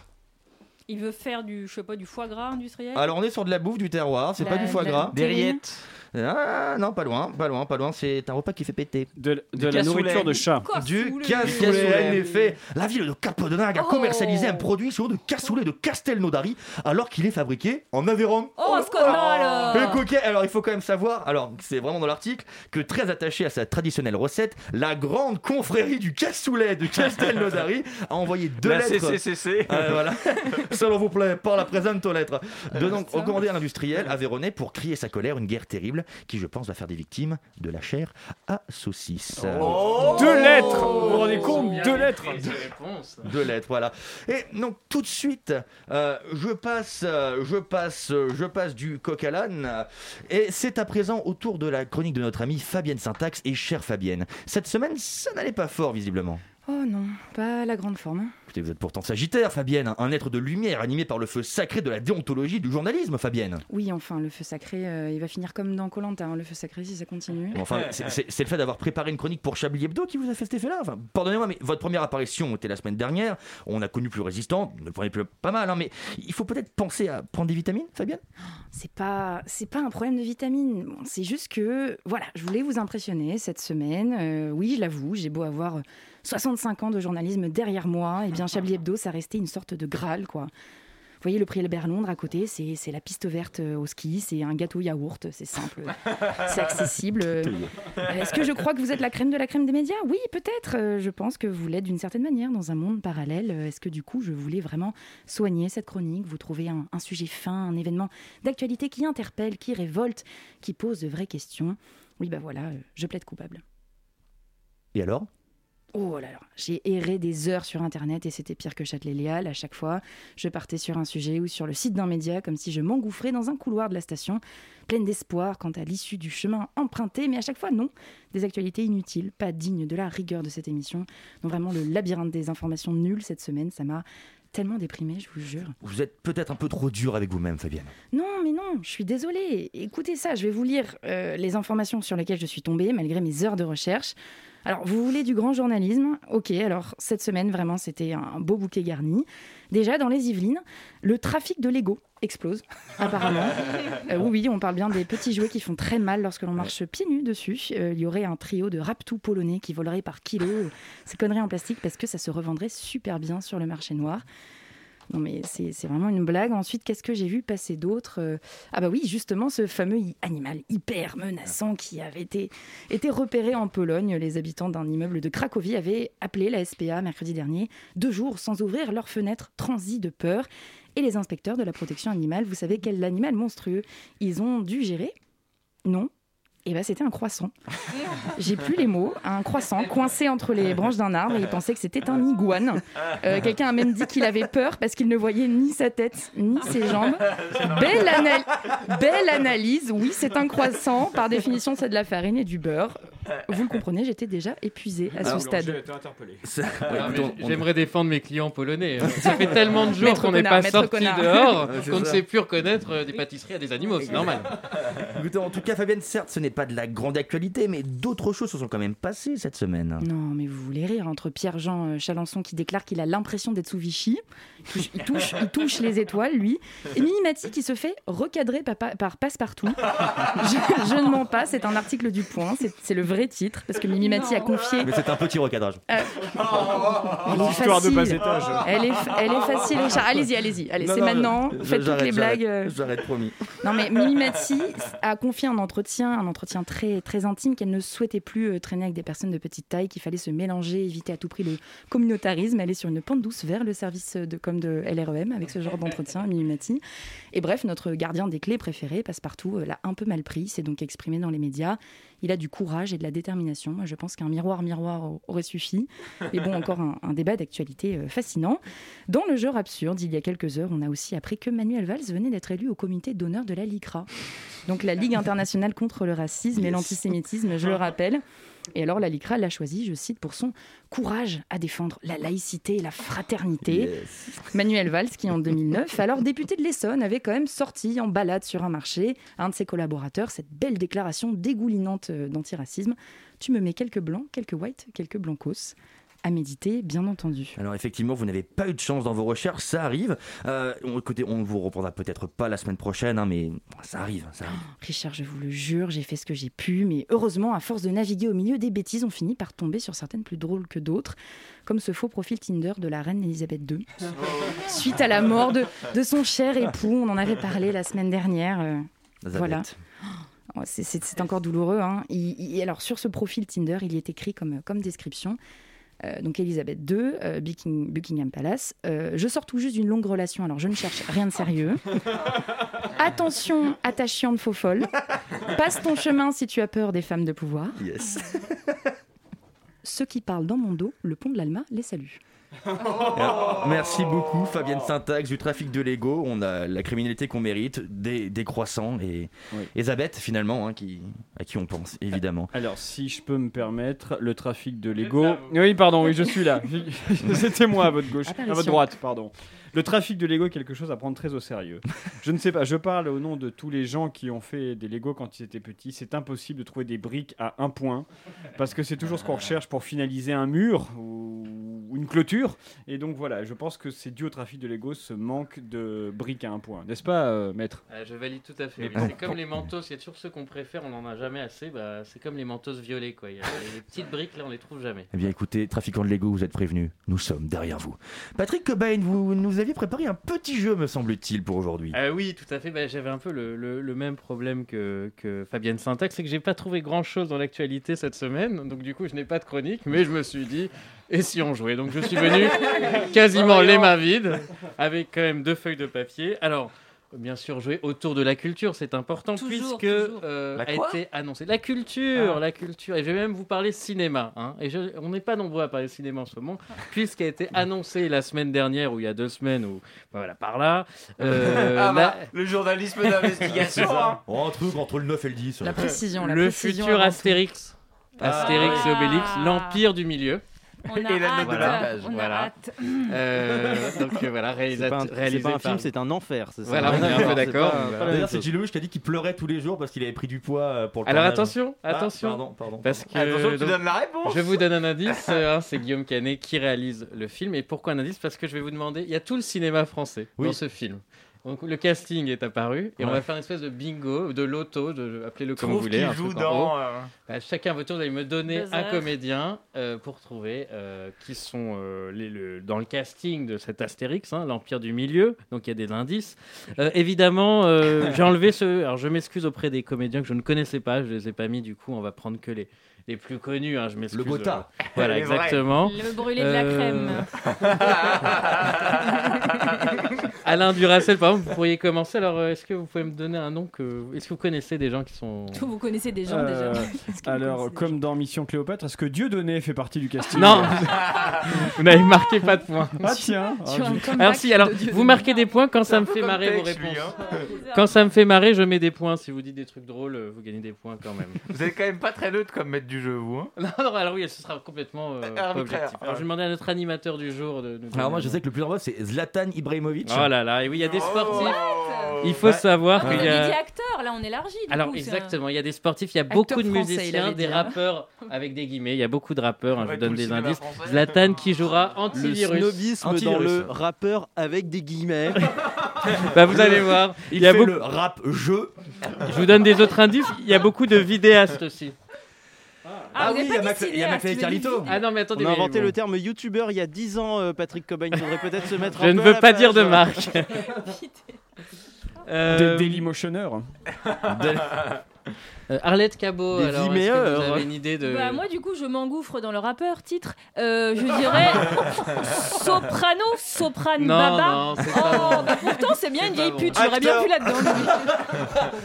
Il veut faire du, je sais pas, du foie gras industriel? Alors on est sur de la bouffe, du terroir, c'est La- pas du foie la- gras. Des rillettes. Ah non, pas loin, pas loin, pas loin. C'est un repas qui fait péter. De, la cassoulet. nourriture de chat. Du Cassoulet. en effet. La ville de Capodonag a Oh. commercialisé un produit sous nom de cassoulet de Castelnaudary alors qu'il est fabriqué en Aveyron. Oh, scandale Le coquet, alors il faut quand même savoir, alors c'est vraiment dans l'article, que très attaché à sa traditionnelle recette, la grande confrérie du cassoulet de Castelnaudary a envoyé deux La lettres. CCCC. Euh, voilà. S'il vous plaît, par la présente lettre. De donc recommander à l'industriel aveyronais pour crier sa colère, une guerre terrible qui, je pense, va faire des victimes de la chair à saucisse. Oh. Deux lettres Vous vous rendez compte Deux lettres Deux lettres, voilà. Et donc tout de suite, euh, je passe, euh, je passe, euh, je passe du coq à l'âne. Et c'est à présent au tour de la chronique de notre amie Fabienne Syntax et chère Fabienne. Cette semaine, ça n'allait pas fort visiblement. Oh non, pas la grande forme. hein. Écoutez, vous êtes pourtant Sagittaire, Fabienne, un être de lumière animé par le feu sacré de la déontologie du journalisme, Fabienne. Oui, enfin, le feu sacré, euh, il va finir comme dans Colanta, le feu sacré si ça continue. Bon, Enfin, c'est- le fait d'avoir préparé une chronique pour Chablis Hebdo qui vous a fait cet effet-là. Enfin, pardonnez-moi, mais votre première apparition était la semaine dernière. On a connu plus résistant, ne le prenez plus pas mal, hein, mais il faut peut-être penser à prendre des vitamines, Fabienne? C'est pas, c'est pas un problème de vitamines. Bon, c'est juste que, voilà, je voulais vous impressionner cette semaine. Euh, oui, je l'avoue, j'ai beau avoir 65 ans de journalisme derrière moi, et bien Chablis Hebdo, ça restait une sorte de Graal, quoi. Vous voyez le prix Albert Londres à côté, c'est la piste verte euh, au ski, c'est un gâteau yaourt, c'est simple, c'est accessible. Euh, Est-ce que je crois que vous êtes la crème de la crème des médias? Oui, peut-être. Euh, Je pense que vous l'êtes d'une certaine manière dans un monde parallèle. Est-ce que du coup, je voulais vraiment soigner cette chronique Vous trouvez un, un sujet fin, un événement d'actualité qui interpelle, qui révolte, qui pose de vraies questions? Oui, bah voilà, je plaide coupable. Et alors? Oh là là, j'ai erré des heures sur Internet et c'était pire que Châtelet-Léal. À chaque fois, je partais sur un sujet ou sur le site d'un média comme si je m'engouffrais dans un couloir de la station, pleine d'espoir quant à l'issue du chemin emprunté, mais à chaque fois, non. Des actualités inutiles, pas dignes de la rigueur de cette émission. Donc vraiment, le labyrinthe des informations nulles cette semaine, ça m'a tellement déprimée, je vous jure. Vous êtes peut-être un peu trop dur avec vous-même, Fabienne. Non, mais non, je suis désolée. Écoutez ça, je vais vous lire euh, les informations sur lesquelles je suis tombée, malgré mes heures de recherche. Alors, vous voulez du grand journalisme Ok, alors cette semaine, vraiment, c'était un beau bouquet garni. Déjà, dans les Yvelines, le trafic de Lego explose, apparemment. Euh, oui, on parle bien des petits jouets qui font très mal lorsque l'on marche pieds nus dessus. Euh, il y aurait un trio de raptous polonais qui voleraient par kilo euh, ces conneries en plastique parce que ça se revendrait super bien sur le marché noir. Non mais c'est vraiment une blague. Ensuite, qu'est-ce que j'ai vu passer d'autre Euh, Ah bah oui, justement, ce fameux animal hyper menaçant qui avait été, été repéré en Pologne. Les habitants d'un immeuble de Cracovie avaient appelé la SPA mercredi dernier, deux jours sans ouvrir leurs fenêtres, transis de peur. Et les inspecteurs de la protection animale, vous savez quel animal monstrueux ils ont dû gérer? Non. Et ben c'était un croissant. J'ai plus les mots. Un croissant coincé entre les branches d'un arbre et il pensait que c'était un iguane. Euh, Quelqu'un a même dit qu'il avait peur parce qu'il ne voyait ni sa tête ni ses jambes. Belle, anal- belle analyse. Oui, c'est un croissant. Par définition, c'est de la farine et du beurre. Vous le comprenez, j'étais déjà épuisée à Alors, ce stade. Ah, écoute, on- J'aimerais défendre mes clients polonais. hein. Ça fait tellement de jours qu'on n'est pas sorti dehors qu'on ne sait plus reconnaître euh, des pâtisseries à des animaux. C'est normal. Écoutez, en tout cas, Fabienne, certes, ce n'est pas de la grande actualité, mais d'autres choses se sont quand même passées cette semaine. Non, mais vous voulez rire entre Pierre-Jean euh, Chalençon qui déclare qu'il a l'impression d'être sous Vichy. Il touche, il touche, il touche les étoiles, lui. Et Mimi Mati qui se fait recadrer par, par Passepartout. Je, je ne mens pas, c'est un article du Point, c'est le vrai titre, parce que Mimi Mati a confié. Mais c'est un petit recadrage. Euh, Elle est Histoire de facile. bas étage. Elle est, elle est facile, Richard. Allez-y, allez-y. Allez, Non, c'est non, maintenant. je- Faites toutes les blagues. euh. J'arrête, promis. Non, mais Mimi Mati a confié un entretien, un entretien très, très intime qu'elle ne souhaitait plus euh, traîner avec des personnes de petite taille, qu'il fallait se mélanger, éviter à tout prix le communautarisme. Elle est sur une pente douce vers le service de com de LREM avec ce genre d'entretien, Mimi Mati. Et bref, notre gardien des clés préféré, Passepartout, euh, l'a un peu mal pris, s'est donc exprimé dans les médias. Il a du courage et de la détermination. Moi, je pense qu'un miroir, miroir au- aurait suffi. Mais bon, encore un, un débat d'actualité euh, fascinant. Dans le genre absurde, il y a quelques heures, on a aussi appris que Manuel Valls venait d'être élu au comité d'honneur de la LICRA. Donc la Ligue internationale contre le racisme et l'antisémitisme, je le rappelle. Et alors la LICRA l'a choisi, je cite, pour son courage à défendre la laïcité et la fraternité. Manuel Valls, qui en 2009, alors député de l'Essonne, avait quand même sorti en balade sur un marché à un de ses collaborateurs cette belle déclaration dégoulinante euh, d'antiracisme. Tu me mets quelques blancs, quelques whites, quelques blancos. À méditer, bien entendu. Alors effectivement, vous n'avez pas eu de chance dans vos recherches, ça arrive. Euh, on, écoutez, on ne vous reprendra peut-être pas la semaine prochaine, hein, mais ça arrive, ça arrive. Richard, je vous le jure, j'ai fait ce que j'ai pu, mais heureusement, à force de naviguer au milieu des bêtises, on finit par tomber sur certaines plus drôles que d'autres, comme ce faux profil Tinder de la reine Elisabeth II. Suite à la mort de, de son cher époux, on en avait parlé la semaine dernière. euh, voilà. Oh, c'est- encore douloureux. hein. Il- il- alors, sur ce profil Tinder, il y est écrit comme, comme description. Euh, donc Elisabeth II, euh, Bucking- Buckingham Palace. Euh, je sors tout juste d'une longue relation, alors je ne cherche rien de sérieux. Attention, attachante faux folle. Passe ton chemin si tu as peur des femmes de pouvoir. Yes. Ceux qui parlent dans mon dos, le pont de l'Alma les salue. Alors, merci beaucoup, Fabienne Syntax, du trafic de Lego. On a la criminalité qu'on mérite, des, des croissants et Elisabeth, finalement, hein, qui, à qui on pense, évidemment. Alors, si je peux me permettre, le trafic de Lego. Oui, pardon, oui, je suis là. C'était moi à votre gauche, à votre droite, pardon. Le trafic de Lego est quelque chose à prendre très au sérieux. Je ne sais pas, je parle au nom de tous les gens qui ont fait des Lego quand ils étaient petits. C'est impossible de trouver des briques à un point parce que c'est toujours ce qu'on recherche pour finaliser un mur ou ou une clôture. Et donc voilà, je pense que c'est dû au trafic de Lego ce manque de briques à un point. N'est-ce pas, euh, maître? Ah, je valide tout à fait. Mais oui. bon. C'est comme les mentos, il y a toujours ceux qu'on préfère, on n'en a jamais assez. Bah, c'est comme les mentos violets. Quoi. Il y a les petites briques, là, on les trouve jamais. Eh bien écoutez, trafiquants de Lego, vous êtes prévenus, nous sommes derrière vous. Patrick Cobain, vous nous aviez préparé un petit jeu, me semble-t-il, pour aujourd'hui. Ah oui, tout à fait. Bah, J'avais un peu le, le- le même problème que, que Fabienne Syntax, c'est que j'ai pas trouvé grand-chose dans l'actualité cette semaine. Donc du coup, je n'ai pas de chronique, mais je me suis dit, et si on jouait Donc je suis venu quasiment les mains vides, avec quand même deux feuilles de papier. Alors. Bien sûr, jouer autour de la culture, c'est important Toujours, puisque toujours. euh, La a été annoncé la culture, Ah. la culture. Et je vais même vous parler cinéma. hein. Et je- on n'est pas nombreux à parler cinéma en ce moment, puisqu'a été annoncé la semaine dernière ou il y a deux semaines ou voilà par là. euh, Ah la- bah, le journalisme d'investigation. hein. Oh, un truc entre le 9 et le 10. La précision, la le précision futur Astérix. Ah, Astérix et oui. Obélix, l'Empire du milieu. On a Et la note de a Voilà. hâte. Euh, donc euh, voilà, C'est pas un- réalisé c'est pas un par- film, c'est un enfer, c'est ça Voilà, on est un peu d'accord. Voilà. c'est. Gilles Lelouch qui a dit qu'il pleurait tous les jours parce qu'il avait pris du poids euh, pour le Alors tournage. attention, Ah, attention. pardon, pardon. Parce que, Attention, tu donc, donnes la réponse. Je vous donne un indice, hein, c'est Guillaume Canet qui réalise le film. Et pourquoi un indice? Parce que je vais vous demander, il y a tout le cinéma français Oui. dans ce film. Donc le casting est apparu et on va faire une espèce de bingo, de loto, de, appelez-le comme vous voulez. un joue dans, euh, Bah, chacun à votre tour, vous allez me donner un comédien euh, pour trouver euh, qui sont euh, les, le- dans le casting de cet Astérix, hein, l'Empire du Milieu. Donc il y a des indices. Euh, évidemment, euh, j'ai enlevé ce. Alors je m'excuse auprès des comédiens que je ne connaissais pas, je les ai pas mis. Du coup, on va prendre que les, les plus connus. hein, je m'excuse. Le Gotha. euh, voilà, Les vrais. exactement. Le brûlé de la Euh, crème. Alain Duracel, par exemple, vous pourriez commencer. Alors, euh, est-ce que vous pouvez me donner un nom que. Est-ce que vous connaissez des gens qui sont. Vous connaissez des gens Euh, déjà? Alors, comme dans Mission Cléopâtre, est-ce que Dieudonné fait partie du casting? Non Vous n'avez marqué pas de points. Ah tiens Ah, Alors si, alors Dieu vous marquez des points quand ça me fait marrer vos réponses. hein. Quand ça me fait marrer, je mets des points. Si vous dites des trucs drôles, vous gagnez des points quand même. Vous êtes quand même pas très neutre comme maître du jeu, vous. hein Non, non, alors oui, ce sera complètement euh, pas Arbitraire. objectif. Alors, je vais demander à notre animateur du jour de nous Alors moi, je sais que le plus drôle, c'est Zlatan Ibrahimovic. Oh là là, et oui, il y a des sportifs. Il faut Ouais. savoir Ah, qu'il y avez dit a. acteur, là on élargit. du Alors coup, exactement, il y a des sportifs, il y a Acteur beaucoup de français, il musiciens, des hein. rappeurs avec des guillemets, il y a beaucoup de rappeurs, hein, je vous donne le des indices. français. Zlatan qui jouera Le antivirus. snobisme dans Antivirus. le rappeur avec des guillemets. Bah, vous allez voir. Il, y a fait beaucoup- le rap jeu. Je vous donne des autres indices, il y a beaucoup de vidéastes aussi. Ah, oui, il y a McFly et Carlito. Ah non, mais attendez. On a inventé le terme youtubeur il y a 10 ans, euh, Patrick Cobain. Il faudrait peut-être se mettre Je ne veux pas dire de marque. Euh, Des Dailymotionneurs. euh, Arlette Cabot, Des alors est-ce que vous avez une idée de... Bah, moi, du coup, je m'engouffre dans le rappeur. Titre, euh, je dirais soprano, soprano Non, baba. non, c'est oh, pas bon. bah, pourtant, c'est bien une vieille bon. pute. J'aurais bien Acteur. pu là-dedans.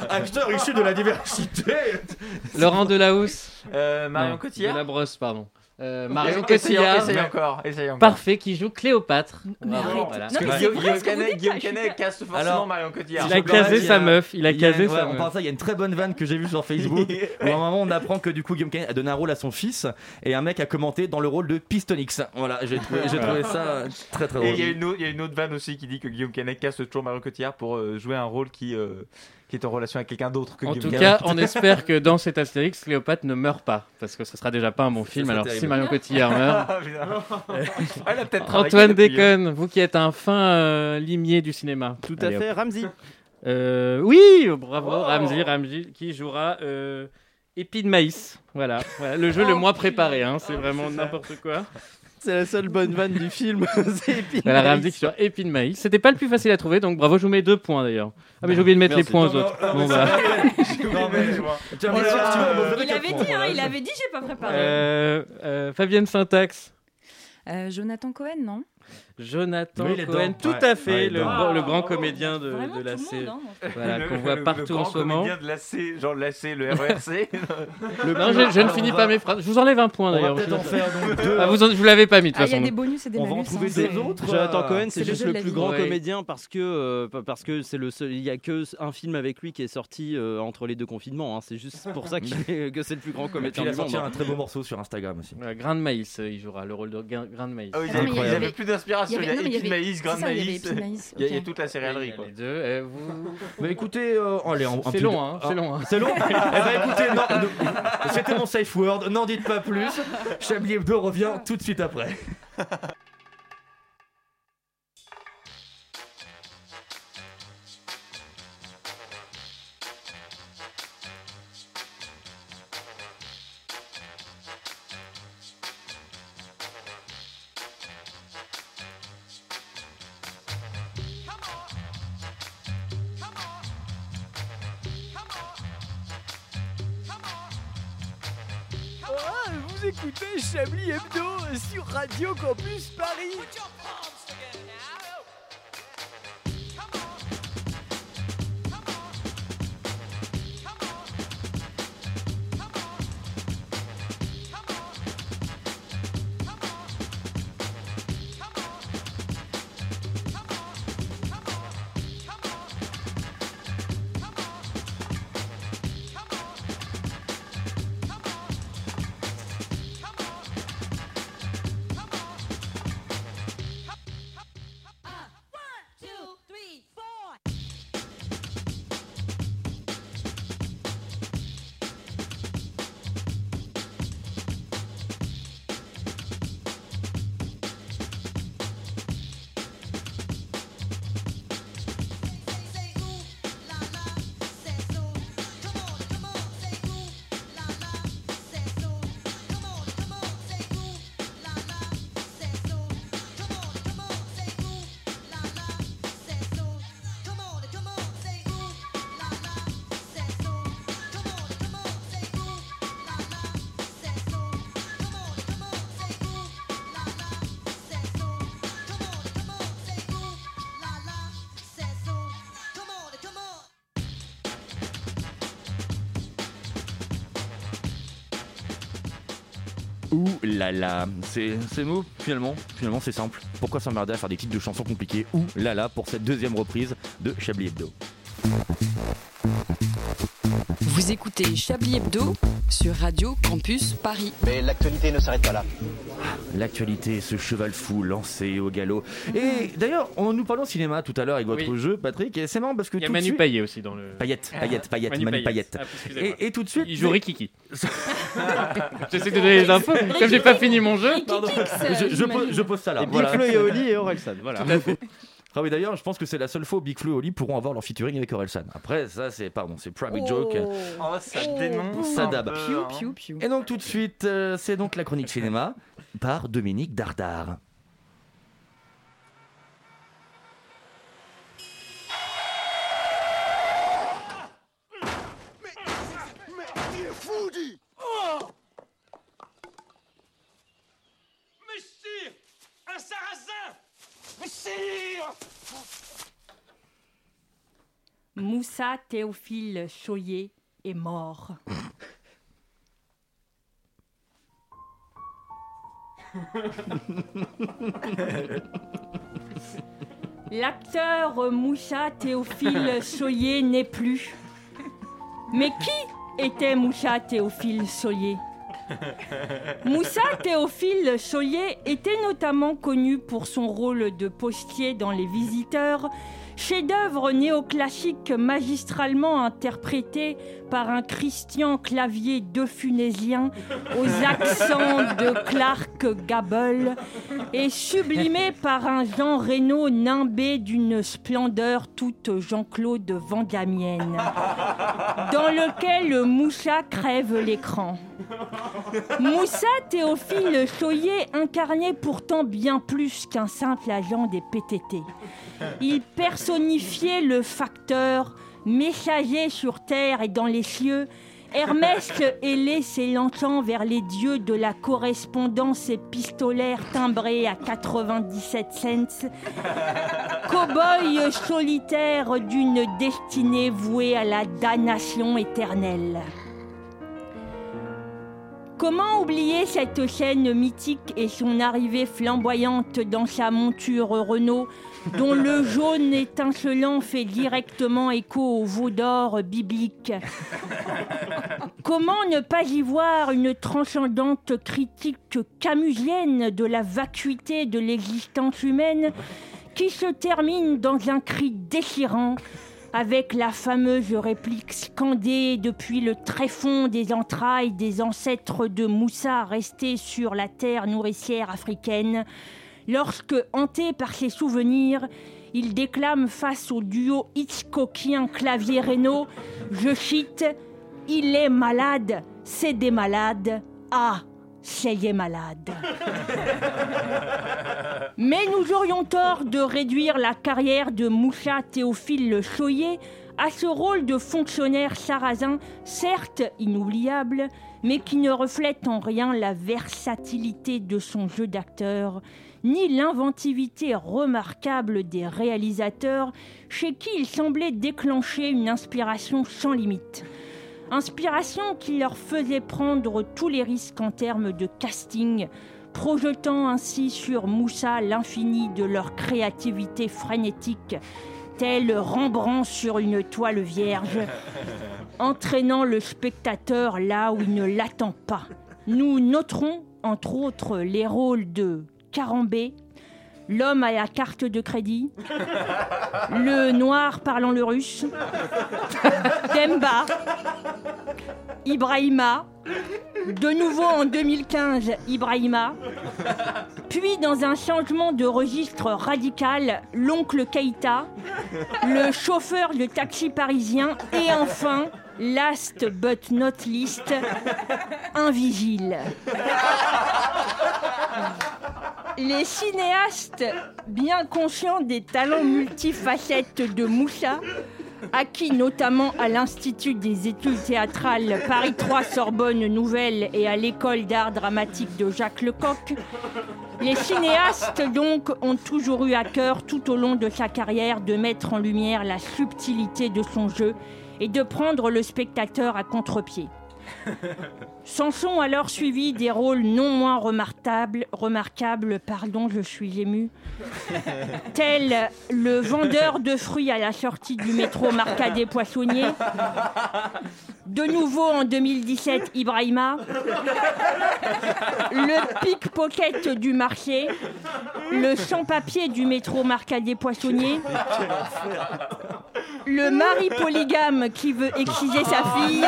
Acteur issu de la diversité. Laurent Delahousse. Euh, Marion Non, Cotillard De la brosse, pardon. Euh, Marion Cotillard. essaye encore, essaye encore. Parfait, qui joue Cléopâtre. Voilà. Non, mais vrai Guillaume vous Canet, Guillaume casse forcément Alors, Marion Cotillard. Il a casé sa meuf, il a Il y a- casé sa on meuf. parle de ça, il y a une très bonne vanne que j'ai vue sur Facebook où à un moment on apprend que du coup Guillaume Canet a donné un rôle à son fils et un mec a commenté dans le rôle de Pistonix. Voilà, j'ai trouvé, trouvé ça très très Et drôle. il y, a une autre- il y a une autre vanne aussi qui dit que Guillaume Canet casse toujours Marion Cotillard pour euh, jouer un rôle qui, euh, qui est en relation avec quelqu'un d'autre que En Guillaume tout cas, on espère que dans cet Astérix, Cléopâtre ne meurt pas, parce que ce sera déjà pas un bon film. Alors terrible. si Marion Cotillard meurt, Ah. Ah, elle a peut-être travaillé Antoine depuis, hein. déconne, vous qui êtes un fin euh, limier du cinéma. Tout à Allez, fait. Ramsey. Euh, oui, bravo, Oh. Ramzi, Ramzi, qui jouera euh, Épi de maïs. Voilà, voilà, le jeu le moins préparé, hein, c'est vraiment n'importe quoi. C'est la seule bonne vanne du film. c'est Épine Voilà, Maïs. Ramzi qui jouera Épi de maïs. C'était pas le plus facile à trouver, donc bravo, je vous mets deux points d'ailleurs. Ah, mais j'ai oublié de mettre Merci. les points aux autres. non, non, Bon, bah. Non, mais- tu Il avait dit, hein, voilà. il avait dit, j'ai pas préparé. Euh, euh, Fabienne Syntax. Euh, Jonathan Cohen, non Jonathan Oui, Cohen, tout Ouais. à fait, est le, grand- le grand comédien de, Vraiment, de la le C. hein. Voilà, Le- qu'on le- voit le partout en grand ce moment. comédien de la C, genre la C, le RERC. Le- non, je, je ne finis on pas mes phrases. Je vous enlève un point On va d'ailleurs. peut-être en faire donc deux. Ah, vous, en- vous l'avez pas mis de toute Ah, il y a façon. des bonus et des On va en trouver hein, deux c'est- autres. Jonathan Cohen, C'est le juste le plus grand comédien parce que euh, pa- parce que c'est le seul. Il y a que un film avec lui qui est sorti euh, entre les deux confinements. hein. C'est juste pour ça qu'il est- que c'est le plus grand comédien il a sorti hein. un très beau morceau sur Instagram aussi. Grain de maïs, euh, il jouera le rôle de grain, de maïs. Ah, il avait- plus d'inspiration. Il Il y y a il y épi de avait- maïs, grain de y maïs. Il y a- y a toute la y céréalerie. a quoi. les deux. euh, vous... Mais écoutez, euh, allez, un- un C'est petit- long, hein, c'est ah, long, hein. C'est long Eh ben écoutez, c'était mon safe word, n'en dites pas plus. Chablis Hebdo revient tout de suite après. Écoutez Chablis Hebdo sur Radio Campus Paris. Ouh là là, c'est c'est mou finalement, finalement c'est simple. Pourquoi s'emmerder à faire des titres de chansons compliquées Ouh là là pour cette deuxième reprise de Chablis Hebdo. Vous écoutez Chablis Hebdo sur Radio Campus Paris. Mais l'actualité ne s'arrête pas là. L'actualité, ce cheval fou lancé au galop. Et d'ailleurs, on nous parlons cinéma tout à l'heure avec votre Oui. jeu, Patrick, et c'est marrant parce que Il y a tout de Manu suite- Payet aussi dans le. Payette, Ah. Payette, Payette, Manu Manu Payette. Payette. Ah, et, et tout de suite, Il joue Rikiki. J'essaie de donner les infos. Comme j'ai pas fini mon jeu. Pardon. Je, je pose, je pose ça là. Et Flo et Oli et Orelsan, voilà. Tout à fait. Ah oui, d'ailleurs, je pense que c'est la seule fois où Big Flo et Oli pourront avoir leur featuring avec Orelsan. Après, ça, c'est, pardon, c'est private joke. Oh, ça dénonce. Ça un dab. peu, Piou, hein. piou, piou. Et donc, tout de suite, euh, c'est donc la chronique cinéma par Dominique Dardar. Il est fou, dit Oh Messire Un sarrasin Messire Moussa Théophile Choyer est mort. L'acteur Moussa Théophile Choyer n'est plus. Mais qui était Moussa Théophile Choyer? Moussa Théophile Choyer était notamment connu pour son rôle de postier dans Les Visiteurs, chef-d'œuvre néoclassique magistralement interprété par un Christian Clavier de Funésien aux accents de Clark Gable et sublimé par un Jean Reno nimbé d'une splendeur toute Jean-Claude Vandamienne, dans lequel Moussa crève l'écran. Moussa Théophile Choyer incarnait pourtant bien plus qu'un simple agent des PTT. Il personnifiait le facteur, messager sur terre et dans les cieux, Hermès ailé s'élançant vers les dieux de la correspondance épistolaire timbrée à 97 cents, cow-boy solitaire d'une destinée vouée à la damnation éternelle. Comment oublier cette scène mythique et son arrivée flamboyante dans sa monture Renault, dont le jaune étincelant fait directement écho au veau d'or biblique Comment ne pas y voir une transcendante critique camusienne de la vacuité de l'existence humaine qui se termine dans un cri déchirant avec la fameuse réplique scandée depuis le tréfonds des entrailles des ancêtres de Moussa restés sur la terre nourricière africaine, lorsque, hanté par ses souvenirs, il déclame face au duo Hitchcockien clavier-Reno, je cite, Il est malade, c'est des malades, ah, c'est des malades. Mais nous aurions tort de réduire la carrière de Moussa Théophile Le Choyer à ce rôle de fonctionnaire sarrasin, certes inoubliable, mais qui ne reflète en rien la versatilité de son jeu d'acteur, ni l'inventivité remarquable des réalisateurs chez qui il semblait déclencher une inspiration sans limite. Inspiration qui leur faisait prendre tous les risques en termes de casting, projetant ainsi sur Moussa l'infini de leur créativité frénétique, tel Rembrandt sur une toile vierge, entraînant le spectateur là où il ne l'attend pas. Nous noterons entre autres les rôles de Carambé, l'homme à la carte de crédit, le noir parlant le russe, Demba, Ibrahima, de nouveau en 2015, Ibrahima, puis dans un changement de registre radical, l'oncle Keïta, le chauffeur de taxi parisien et enfin, last but not least, un vigile. Les cinéastes, bien conscients des talents multifacettes de Moussa, acquis notamment à l'Institut des études théâtrales Paris 3 Sorbonne Nouvelle et à l'école d'art dramatique de Jacques Lecoq, les cinéastes donc ont toujours eu à cœur tout au long de sa carrière de mettre en lumière la subtilité de son jeu et de prendre le spectateur à contre-pied. S'en sont alors suivis des rôles non moins remarquables, remarquables, pardon, je suis ému, tel le vendeur de fruits à la sortie du métro Marcadet Poissonnier, de nouveau en 2017 Ibrahima, le pickpocket du marché, le sans-papier du métro Marcadet Poissonnier, le mari polygame qui veut exciser sa fille.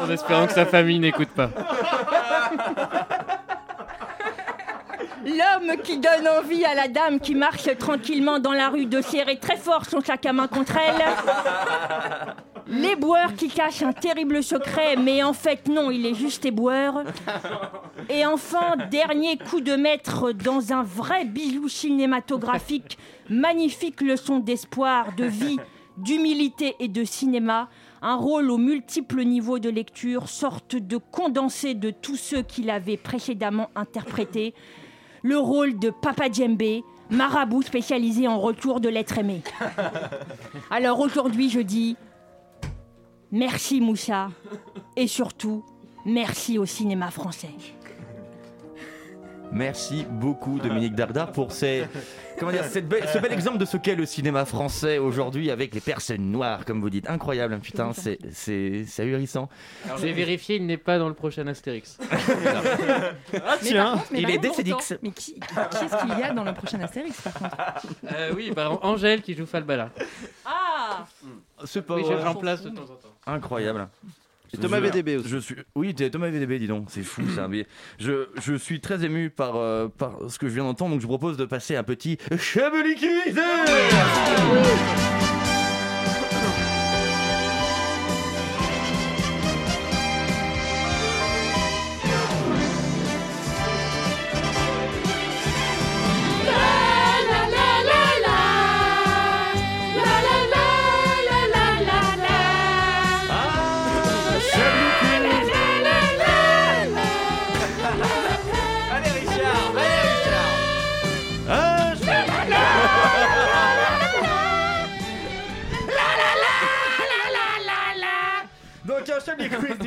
En espérant que sa famille n'écoute pas. L'homme qui donne envie à la dame qui marche tranquillement dans la rue de serrer très fort son sac à main contre elle. L'éboueur qui cache un terrible secret, mais en fait non, il est juste éboueur. Et enfin, dernier coup de maître dans un vrai bijou cinématographique, magnifique leçon d'espoir, de vie, d'humilité et de cinéma. Un rôle aux multiples niveaux de lecture, sorte de condensé de tous ceux qu'il avait précédemment interprétés. Le rôle de Papa Djembe, marabout spécialisé en retour de l'être aimé. Alors aujourd'hui, je dis merci Moussa et surtout merci au cinéma français. Merci beaucoup Dominique Dardar pour ces, comment dire, cette belle- ce bel exemple de ce qu'est le cinéma français aujourd'hui avec les personnes noires, comme vous dites. Incroyable, hein, putain, c'est c'est- c'est ahurissant. J'ai vérifié, il n'est pas dans le prochain Astérix. Contre- mais il est Décédix. Mais qui, qui est-ce qu'il y a dans le prochain Astérix par contre? Euh, oui, bah, Angèle qui joue Falbala. Ah C'est pas Oui, je remplace de temps en temps. Incroyable. Et Thomas Je- VDB aussi. Je suis, oui, Thomas VDB, dis donc, c'est fou ça. Mais je, je suis très ému par, euh, par ce que je viens d'entendre, donc je vous propose de passer un petit Chablis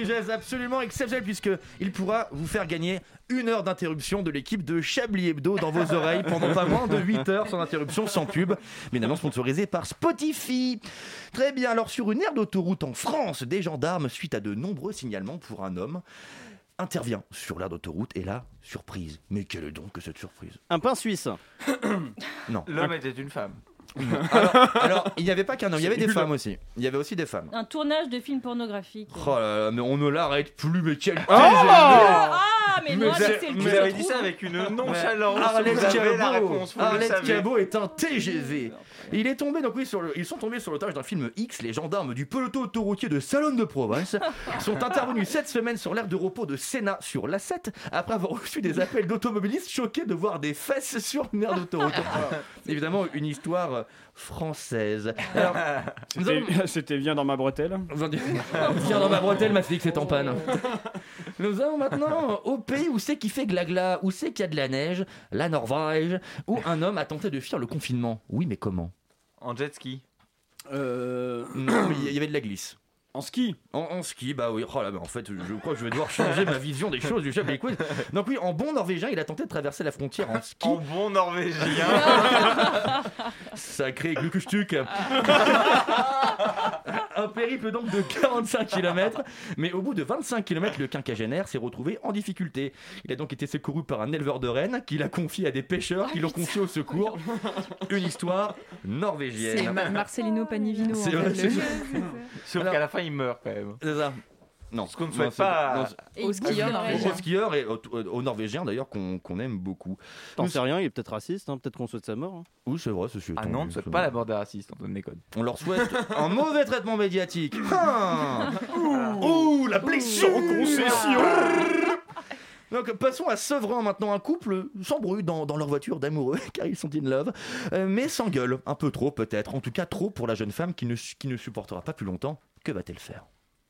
Digeste absolument exceptionnel puisque il pourra vous faire gagner une heure d'interruption de l'équipe de Chablis Hebdo dans vos oreilles pendant pas moins de 8 heures sans interruption, sans pub, mais évidemment sponsorisé par Spotify. Très bien, alors sur une aire d'autoroute en France, des gendarmes, suite à de nombreux signalements pour un homme, intervient sur l'aire d'autoroute et là, surprise. Mais quelle est donc que cette surprise? Un pain suisse. Non. L'homme était une femme. Alors, alors, il n'y avait pas qu'un homme, il y avait des nul. femmes aussi. Il y avait aussi des femmes. Un tournage de film pornographique. Oh là là, mais on ne l'arrête plus, mais quelle Ah, mais Mais moi, c'est- c'est le Vous avez je dit ça avec une nonchalance. Arlette la Cabot, Arlette. Cabot est un TGV. Il est tombé donc oui sur le, ils sont tombés sur l'otage d'un film X. Les gendarmes du peloton autoroutier de Salon de Provence sont intervenus cette semaine sur l'aire de repos de Sénat sur l'A7 après avoir reçu des appels d'automobilistes choqués de voir des fesses sur une aire d'autoroute. Évidemment une histoire euh, française. Alors, C'était- Viens dans ma bretelle. Viens dans ma bretelle, ma fille, que c'est en panne. Nous allons maintenant au pays où c'est qui fait glagla, où c'est qu'il y a de la neige, la Norvège, où un homme a tenté de fuir le confinement. Oui, mais comment? En jet ski. Non, mais il y avait de la glisse. En ski en, en ski, bah oui. Oh là, bah en fait, je crois que je vais devoir changer ma vision des choses du chef des quiz. Donc oui, en bon norvégien, il a tenté de traverser la frontière en ski. En bon norvégien. Sacré Glukustuk Un périple donc de 45 km, mais au bout de 25 km, le quinquagénaire s'est retrouvé en difficulté. Il a donc été secouru par un éleveur de rennes qui l'a confié à des pêcheurs qui l'ont confié au secours. Une histoire C'est norvégienne. Ma- Marcelino Panivino. C'est vrai, le- c'est. Sauf qu'à la fin, il meurt quand même. C'est ça. Non, Ce qu'on ne c'est- pas Aux skieurs norvégiens. Aux skieurs et aux, aux Norvégiens d'ailleurs qu'on aime beaucoup. T'en sais rien, il est peut-être raciste, hein, peut-être qu'on souhaite sa mort. hein. Oui, c'est vrai, ceci Ah non, on ne souhaite pas la mort des racistes, Antoine déconne. On leur souhaite un mauvais traitement médiatique. Ah Ouh, la blessure en concession donc passons à Sevran maintenant, un couple s'embrouille dans, dans leur voiture d'amoureux car ils sont in love, euh, mais s'engueule un peu trop peut-être, en tout cas trop pour la jeune femme qui ne, qui ne supportera pas plus longtemps. Que va-t-elle faire?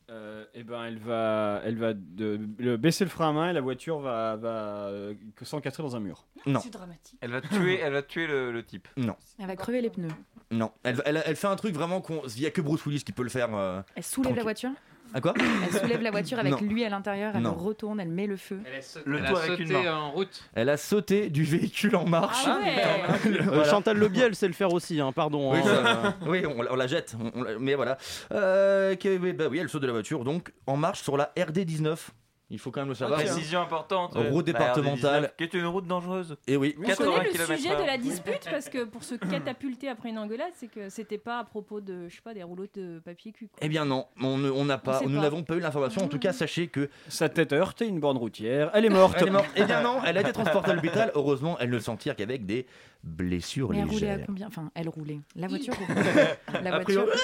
Euh, eh ben, elle va, elle va de- le- baisser le frein à main et la voiture va, va euh, s'encastrer dans un mur. Non, C'est dramatique. Elle va tuer, elle va tuer le, le type. non, Elle va crever les pneus. non. Elle, elle- elle fait un truc vraiment qu'on... Il n'y a que Bruce Willis qui peut le faire. euh, Elle soulève la voiture À quoi Elle soulève la voiture avec Non. lui à l'intérieur, elle Non. le retourne, elle met le feu. Le Elle tout a avec une sauté main. en route. Elle a sauté du véhicule en marche. Ah ouais. Euh, Voilà. Chantal Le Biel sait le faire aussi, hein, pardon. Oui, hein, ça- euh, oui, on, la- on la jette, on- on la- mais voilà. Euh, que- bah oui, elle saute de la voiture, donc en marche sur la RD 19. Il faut quand même le savoir. Précision importante. Route La départementale. RD19, Qui est une route dangereuse. Et oui. On 80 connaît le sujet de la dispute parce que pour se catapulter après une engueulade, c'est que c'était pas à propos de, je sais pas, des rouleaux de papier cul. quoi. Eh bien non, on n'a pas, nous n'avons pas eu l'information. En tout cas, sachez que Sa tête a heurté une borne routière, elle est morte. elle est morte. Eh bien non, elle a été transportée à l'hôpital. Heureusement, elle ne s'en tire qu'avec des blessures Mais elle roulait à combien? Enfin, elle roulait. La voiture roulait. La voiture. priori-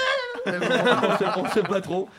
on sait, on sait pas trop.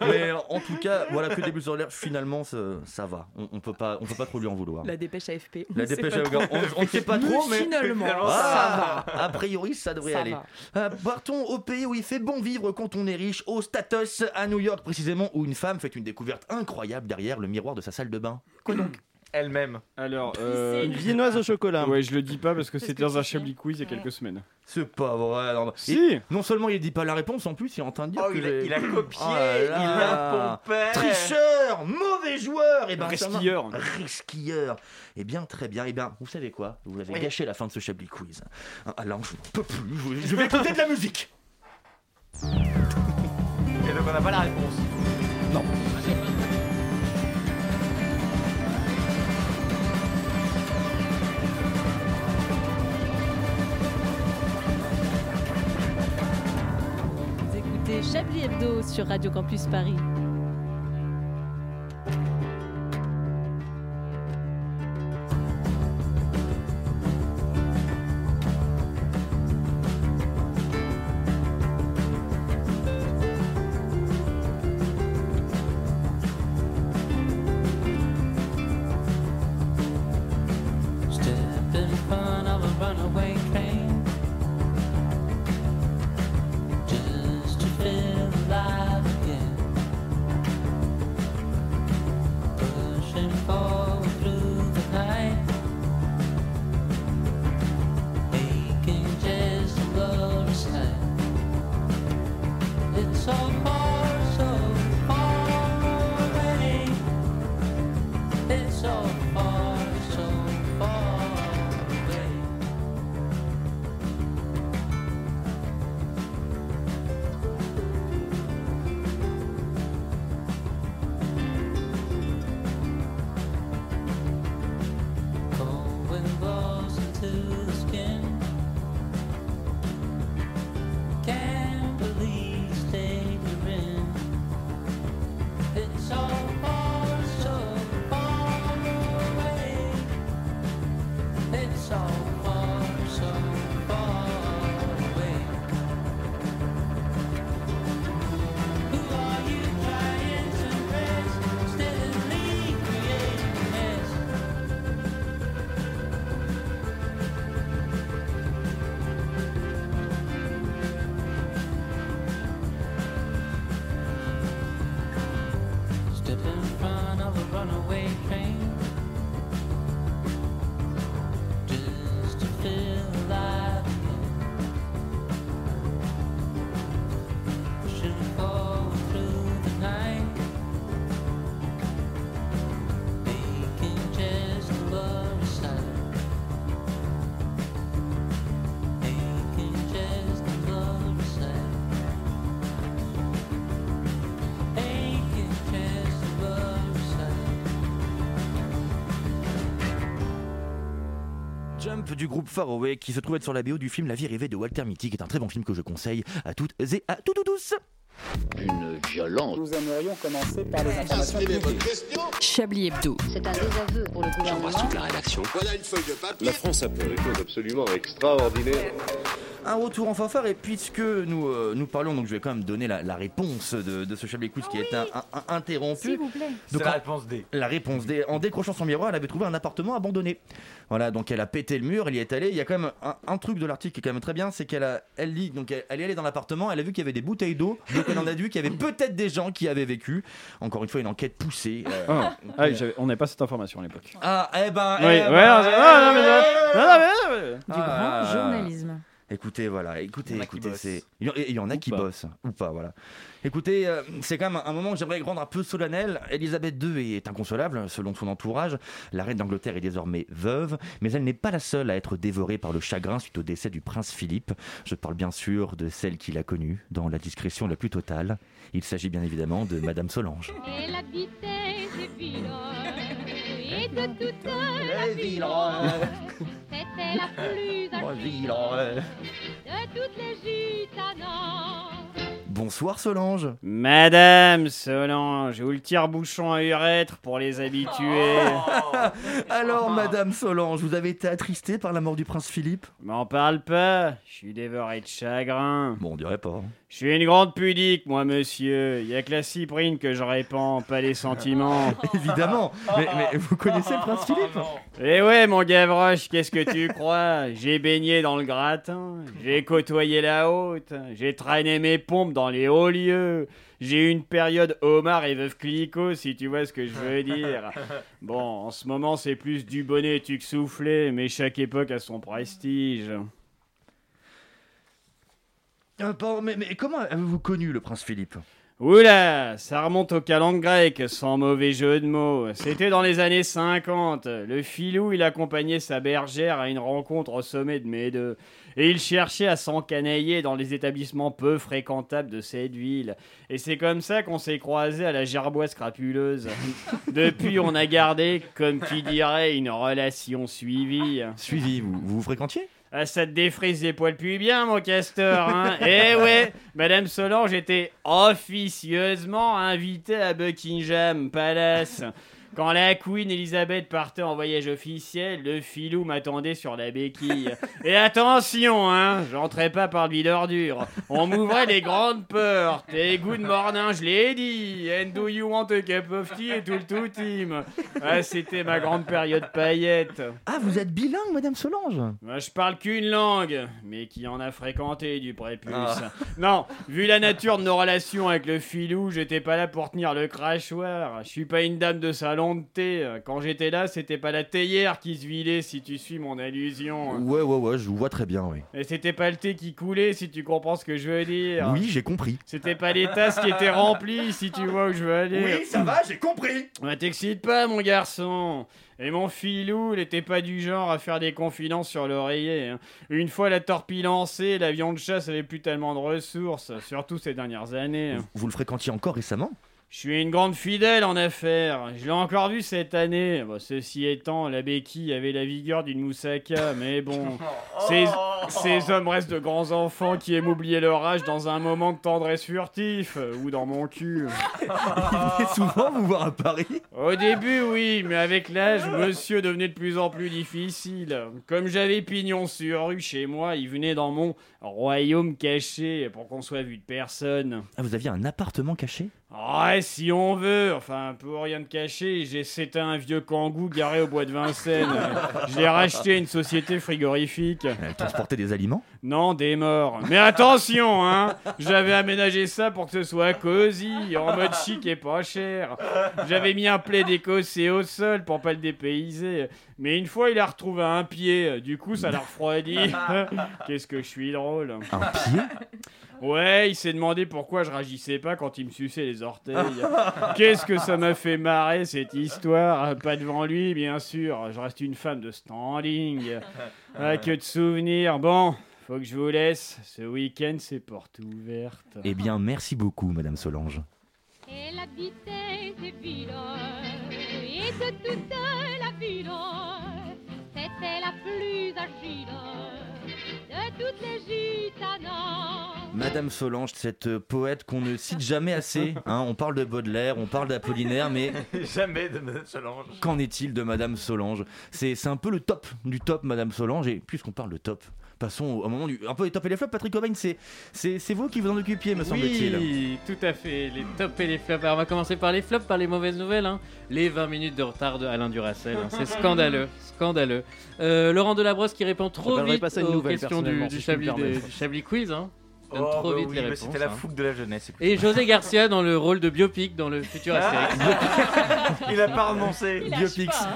Mais en tout cas, voilà que début sur l'air, finalement, ça, ça va. On, on peut pas, on peut pas trop lui en vouloir. La dépêche AFP. La dépêche trop. on, on ne sait pas trop, mais Finalement, Ah, ça va. A priori, ça devrait Ça aller. va. Euh, partons au pays où il fait bon vivre quand on est riche, au Status, à New York précisément, où une femme fait une découverte incroyable derrière le miroir de sa salle de bain. Quoi donc? Elle-même. Alors, euh, Une viennoise au chocolat. Ouais, je le dis pas parce que c'était dans un. Chablis Quiz il y a quelques semaines. C'est pas vrai. non. Si. Et non seulement il dit pas la réponse, en plus il est en train de dire Oh, que il a, j'ai- il a copié, Oh là il là. a pompé. Tricheur, mauvais joueur, et ben ça m'a- Resquilleur. Risquilleur. Eh bien, très bien. Eh bien, vous savez quoi? Vous avez Oui. gâché la fin de ce Chablis Quiz. Ah, Alors, je n'en peux plus. Je, je vais écouter de la musique. Et donc on n'a pas la réponse. Non. Chablis Hebdo sur Radio Campus Paris. Du groupe Faraway qui se trouve être sur la BO du film La vie rêvée de Walter Mitty, qui est un très bon film que je conseille à toutes et à tous tous. Une violence. Nous aimerions commencer par les informations Chablis Hebdo. C'est un désaveu pour le gouvernement. la rédaction. Voilà une feuille de papier. La France a fait des choses absolument extraordinaires. Un retour en fanfare et puisque nous, euh, nous parlons, donc je vais quand même donner la, la réponse de, de ce Chablis Quiz qui est un, un- un- interrompu. S'il vous plaît. Donc, la en- réponse D. La réponse D. En décrochant son miroir, elle avait trouvé un appartement abandonné. Voilà, donc elle a pété le mur, elle y est allée. Il y a quand même un, un truc de l'article qui est quand même très bien, c'est qu'elle a, elle dit, donc elle, elle est allée dans l'appartement, elle a vu qu'il y avait des bouteilles d'eau, donc elle en a vu qu'il y avait peut-être des gens qui avaient vécu. Encore une fois, une enquête poussée. euh, Ah, donc, ah, euh, j'avais- on n'avait pas cette information à l'époque. Ah, eh ben. Oui, eh ouais, ben, non, eh non, non, mais- ben, non, non, mais- non, mais- Du Ah, grand journalisme. Écoutez, voilà, écoutez, Il y en a qui écoutez, bossent. c'est. Il y en- a Ou qui pas. bossent, ou pas, voilà. Écoutez, euh, c'est quand même un moment que j'aimerais rendre un peu solennel. Elisabeth II est inconsolable, selon son entourage. La reine d'Angleterre est désormais veuve, mais elle n'est pas la seule à être dévorée par le chagrin suite au décès du prince Philippe. Je parle bien sûr de celle qui l'a connue, dans la discrétion la plus totale. Il s'agit bien évidemment de Madame Solange. Elle habitait de toute la c'était la plus de toutes les. Bonsoir Solange. Madame Solange, ou le tire-bouchon à urètre pour les habitués. Alors, Madame Solange, vous avez été attristée par la mort du prince Philippe? M'en parle pas, je suis dévoré de chagrin. Bon, on dirait pas. hein. Je suis une grande pudique, moi, monsieur. Y a que la cyprine que je répands, pas les sentiments. Évidemment. Mais, mais vous connaissez le prince Philippe? Eh ouais, mon Gavroche, qu'est-ce que tu crois? J'ai baigné dans le gratin, j'ai côtoyé la haute, j'ai traîné mes pompes dans les hauts lieux. J'ai eu une période homard et veuve Clicquot, si tu vois ce que je veux dire. Bon, en ce moment, c'est plus du bonnet tu que soufflé, mais chaque époque a son prestige. Euh, pardon, mais, mais comment avez-vous connu le prince Philippe? Oula, ça remonte au calendrier grec, sans mauvais jeu de mots. C'était dans les années 50. Le filou, il accompagnait sa bergère à une rencontre au sommet de Médeux. Et il cherchait à s'encanailler dans les établissements peu fréquentables de cette ville. Et c'est comme ça qu'on s'est croisés à la gerboise crapuleuse. Depuis, on a gardé, comme qui dirait, une relation suivie. Suivi, vous vous, vous fréquentiez? Ah, ça te défrise les poils plus bien, mon castor, hein Eh ouais, Madame Solange était officieusement invitée à Buckingham Palace. Quand la Queen Elizabeth partait en voyage officiel, le filou m'attendait sur la béquille. Et attention, hein, j'entrais pas par le vide ordure. On m'ouvrait les grandes portes. Et good morning, je l'ai dit. And do you want a cup of tea et tout le tout team? Ah, c'était ma grande période paillette. Ah, vous êtes bilingue, Madame Solange? Moi, je parle qu'une langue, mais qui en a fréquenté du prépuce. Ah. Non, vu la nature de nos relations avec le filou, j'étais pas là pour tenir le crachoir. Je suis pas une dame de salon de thé. Quand j'étais là, c'était pas la théière qui se vidait, si tu suis mon allusion. Ouais, ouais, ouais, je vous vois très bien, oui. Et c'était pas le thé qui coulait, si tu comprends ce que je veux dire. Oui, j'ai compris. C'était pas les tasses qui étaient remplies, si tu vois où je veux aller. Oui, ça va, j'ai compris. Ouais, T'excite pas, mon garçon. Et mon filou, il était pas du genre à faire des confidences sur l'oreiller. hein. Une fois la torpille lancée, l'avion de chasse avait plus tellement de ressources, surtout ces dernières années. hein. Vous le fréquentiez encore récemment? Je suis une grande fidèle en affaires. Je l'ai encore vu cette année. Bon, ceci étant, la béquille avait la vigueur d'une moussaka, mais bon. Ces, ces hommes restent de grands enfants qui aiment oublier leur âge dans un moment de tendresse furtif, ou dans mon cul. Il venait souvent vous voir à Paris Au début, oui, mais avec l'âge, monsieur devenait de plus en plus difficile. Comme j'avais pignon sur rue chez moi, il venait dans mon royaume caché pour qu'on soit vu de personne. Ah, vous aviez un appartement caché? Ouais, si on veut. Enfin, pour rien de cacher, j'ai c'était un vieux kangou garé au bois de Vincennes. Je l'ai racheté à une société frigorifique. Elle transportait des aliments? Non, des morts. Mais attention, hein J'avais aménagé ça pour que ce soit cosy, en mode chic et pas cher. J'avais mis un plaid écossais au sol pour pas le dépayser. Mais une fois, il a retrouvé un pied. Du coup, ça l'a refroidi. Qu'est-ce que je suis drôle. Un pied? Ouais, il s'est demandé pourquoi je réagissais pas quand il me suçait les orteils. Qu'est-ce que ça m'a fait marrer cette histoire? Pas devant lui, bien sûr. Je reste une femme de standing. Ah, que de souvenirs. Bon, faut que je vous laisse. Ce week-end, c'est porte ouverte. Eh bien, merci beaucoup, Madame Solange. Elle habitait chez Villon et de toute la ville, c'était la plus agile de toutes les gitanas. Madame Solange, cette euh, poète qu'on ne cite jamais assez. hein. on parle de Baudelaire, on parle d'Apollinaire, mais Jamais de Madame Solange. qu'en est-il de Madame Solange? C'est un peu le top du top, Madame Solange. Et puisqu'on parle de top, passons au, au moment du. Un peu les top et les flops. Patrick Cobain, c'est vous qui vous en occupiez, me semble-t-il. Oui, tout à fait. Les tops et les flops. Alors, on va commencer par les flops, par les mauvaises nouvelles. hein. Les 20 minutes de retard de Alain Duracel. hein. C'est scandaleux. Scandaleux. Euh, Laurent Delabrosse qui répond trop vite pas aux nouvelle, questions du, si Chablis, des- permettre. du Chablis Quiz. hein. Donne Oh, trop bah vite oui, les mais réponses. C'était la hein. fougue de la jeunesse. Et José Garcia dans le rôle de biopic dans le futur Astérix. Il a pas renoncé. Pas, hein.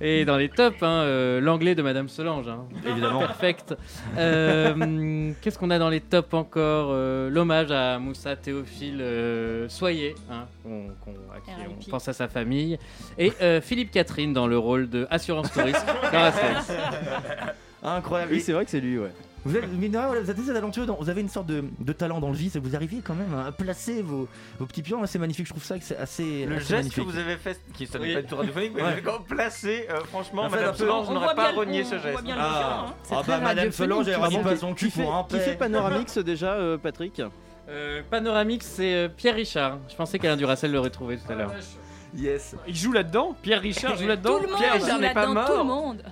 Et dans les tops, hein, euh, l'anglais de Madame Solange. hein. Évidemment. Perfect. Euh, Qu'est-ce qu'on a dans les tops encore Euh, L'hommage à Moussa Théophile euh, Soyer, hein, qu'on- à qui on pense à sa famille. Et euh, Philippe Catherine dans le rôle de Assurance Touriste dans Astérix. Incroyable. Oui, c'est vrai que c'est lui, ouais. Vous êtes, vous assez talentueux, dans- vous avez une sorte de, de talent dans le vice et vous arrivez quand même à placer vos, vos petits pions. C'est magnifique, je trouve ça que c'est assez. Le assez geste magnifique. que vous avez fait, qui ne Oui. pas du tout radiophonique, mais Ouais. vous l'avez quand même placé, euh, franchement, En fait, Madame Solange on n'aurait pas renié ce geste. bien Ah, hein. ah bah Madame Solange, elle vraiment pas son cul pour un qui fait. Panoramix déjà, euh, Patrick? Euh, Panoramique, c'est euh, Pierre Richard. Je pensais qu'Alain Duracel l'aurait trouvé tout à l'heure. Yes. Il joue là-dedans? Pierre Richard joue là-dedans? Pierre Richard n'est pas là-dedans, tout le mort. monde.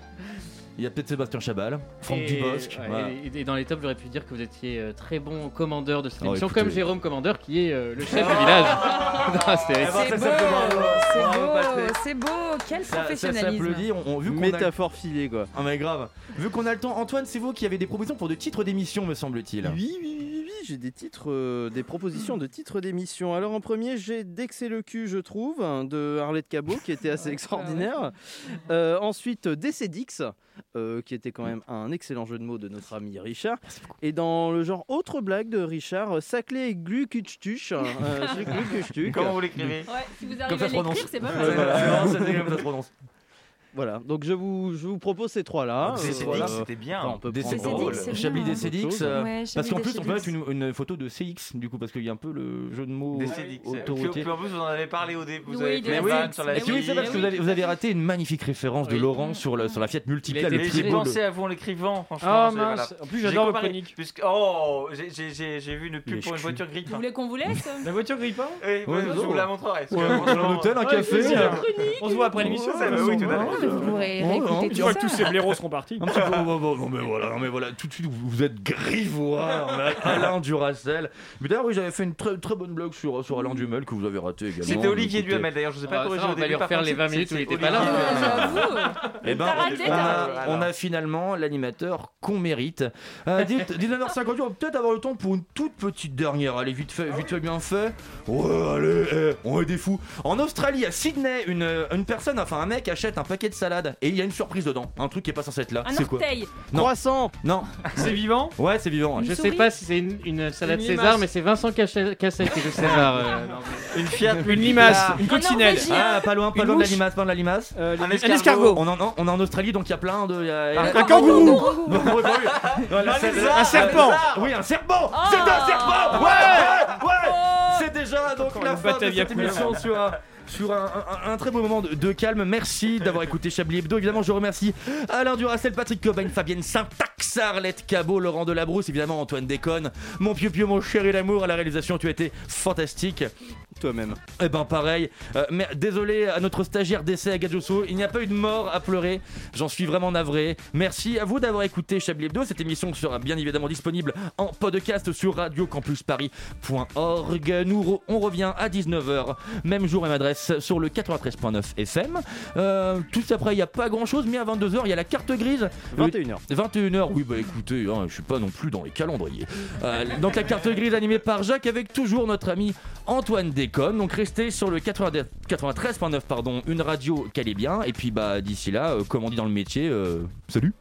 Il y a peut-être Sébastien Chabal, Franck Et- Dubosc. ouais, voilà. et, et dans les tops, j'aurais pu dire que vous étiez euh, très bon commandeur de cette Oh, émission, écoutez. comme Jérôme Commandeur, qui est euh, le chef du village. Astérix. Eh ben, C'est ça, beau, ça, c'est beau, c'est quel Ça, ça professionnalisme. s'applaudit. On, on- vu qu'on a... Métaphore filée, quoi. Ah mais grave. Vu qu'on a le temps, Antoine, c'est vous qui avez des propositions pour de titres d'émission, me semble-t-il. Oui, oui, oui, j'ai des titres, euh, des propositions de titres d'émission. Alors en premier, j'ai c'est le cul, je trouve, hein, de Arlette Cabot, qui était assez extraordinaire. Euh, ensuite, Décédix, euh, qui était quand même un excellent jeu de mots de notre ami Richard. Et dans le genre autre blague de Richard, Saclé et Glukuchtuch. euh, c'est Glukuchtuch. Comment vous l'écrivez? Ouais, si vous arrivez à l'écrire, c'est pas Ouais, mal. voilà. C'est comme ça se prononce. Voilà, donc je vous, je vous propose ces trois-là. Décédix, voilà. c'était bien. Enfin, on peut prendre Chablis. Décédix, chose. euh, Ouais, parce Chablis qu'en plus on peut mettre une, une photo de CX du coup parce qu'il y a un peu le jeu de mots autoroutier. puis en plus, vous en avez parlé au début. Vous Oui, avez la Décédix. sur la Mais Et puis oui, oui, c'est parce que oui. vous avez, vous avez raté une magnifique référence de Oui. Laurent sur, le, sur la Fiat Multipla, j'ai pensé à vous en l'écrivant, franchement. Ah. En plus, j'adore le chronique. Puisque, oh, j'ai- j'ai j'ai- j'ai vu une pub pour une voiture gris. Vous voulez qu'on vous laisse? La voiture Oui, Ouais, je vous la montrerai. franchement, un hôtel, un Ouais, café. euh, On se voit après l'émission. Oui, tout à fait. Oh, vous pourrez Oh, réécouter Une tout ça. que tous ces blaireaux seront partis. Un petit peu, bon, bon, non mais voilà, non mais voilà, tout de suite vous, vous êtes grivois, on a Alain Duracel. Mais d'ailleurs oui j'avais fait une très très bonne blague sur, sur Alain Duhamel que vous avez raté également. C'était Olivier Duhamel d'ailleurs, je vous ai pas Ah, corrigé ça, au on va lui refaire les 20 c'est- minutes où il c'est était pas là. Ah. J'avoue. Eh ben, on, a, raté. on a finalement l'animateur qu'on mérite. Euh, 19h58, on va peut-être avoir le temps pour une toute petite dernière. Allez, vite fait, vite fait, bien fait. Ouais, allez, eh, on est des fous. En Australie, à Sydney, une, une personne, enfin un mec achète un paquet de salade et il y a une surprise dedans. Un truc qui est pas censé être là. Un C'est quoi orteil. Non. Croissant Non. C'est vivant? Ouais, c'est vivant. Je sais souris pas si c'est une, une salade Une César, limace. mais c'est Vincent Cassel Cassel qui joue César. euh, Une Fiat Une limace, Multipla. une coccinelle. Norvégien. Ah, pas loin, pas Une loin de la mouche. limace, pas loin de la limace. Euh, Un les- escargot. On en, on est en Australie, donc il y a plein de. il y a- il y a- Un kangourou Non, Un c'est- lézard, Un serpent Oui, un serpent Oh. C'est un serpent Ouais Ouais, ouais. C'est déjà donc la fin de cette émission sur un, sur un, un- un très beau moment de, de calme. Merci d'avoir écouté Chablis Hebdo. Évidemment, je remercie Alain Duracel, Patrick Cobain, Fabienne Syntax, Arlette Cabot, Laurent Delabrousse, évidemment Antoine Déconne, mon pieu pieu, mon chéri l'amour à la réalisation. Tu as été fantastique. toi-même. Eh ben pareil, Euh, mais désolé à notre stagiaire d'essai à Gadjoso, il n'y a pas eu de mort à pleurer, j'en suis vraiment navré. Merci à vous d'avoir écouté Chablis Hebdo, cette émission sera bien évidemment disponible en podcast sur radiocampusparis.org. Nous on revient à 19h, même jour et adresse sur le 93.9 FM. Euh, tout après, il n'y a pas grand chose, mais à 22h, il y a la carte grise. 21h. 21h, oui, bah écoutez, hein, je suis pas non plus dans les calendriers. Euh, donc la carte grise animée par Jacques avec toujours notre ami Antoine Déconne. Donc restez sur le 80 93.9, pardon, une radio qu'elle est bien. Et puis bah d'ici là, euh, comme on dit dans le métier, euh, salut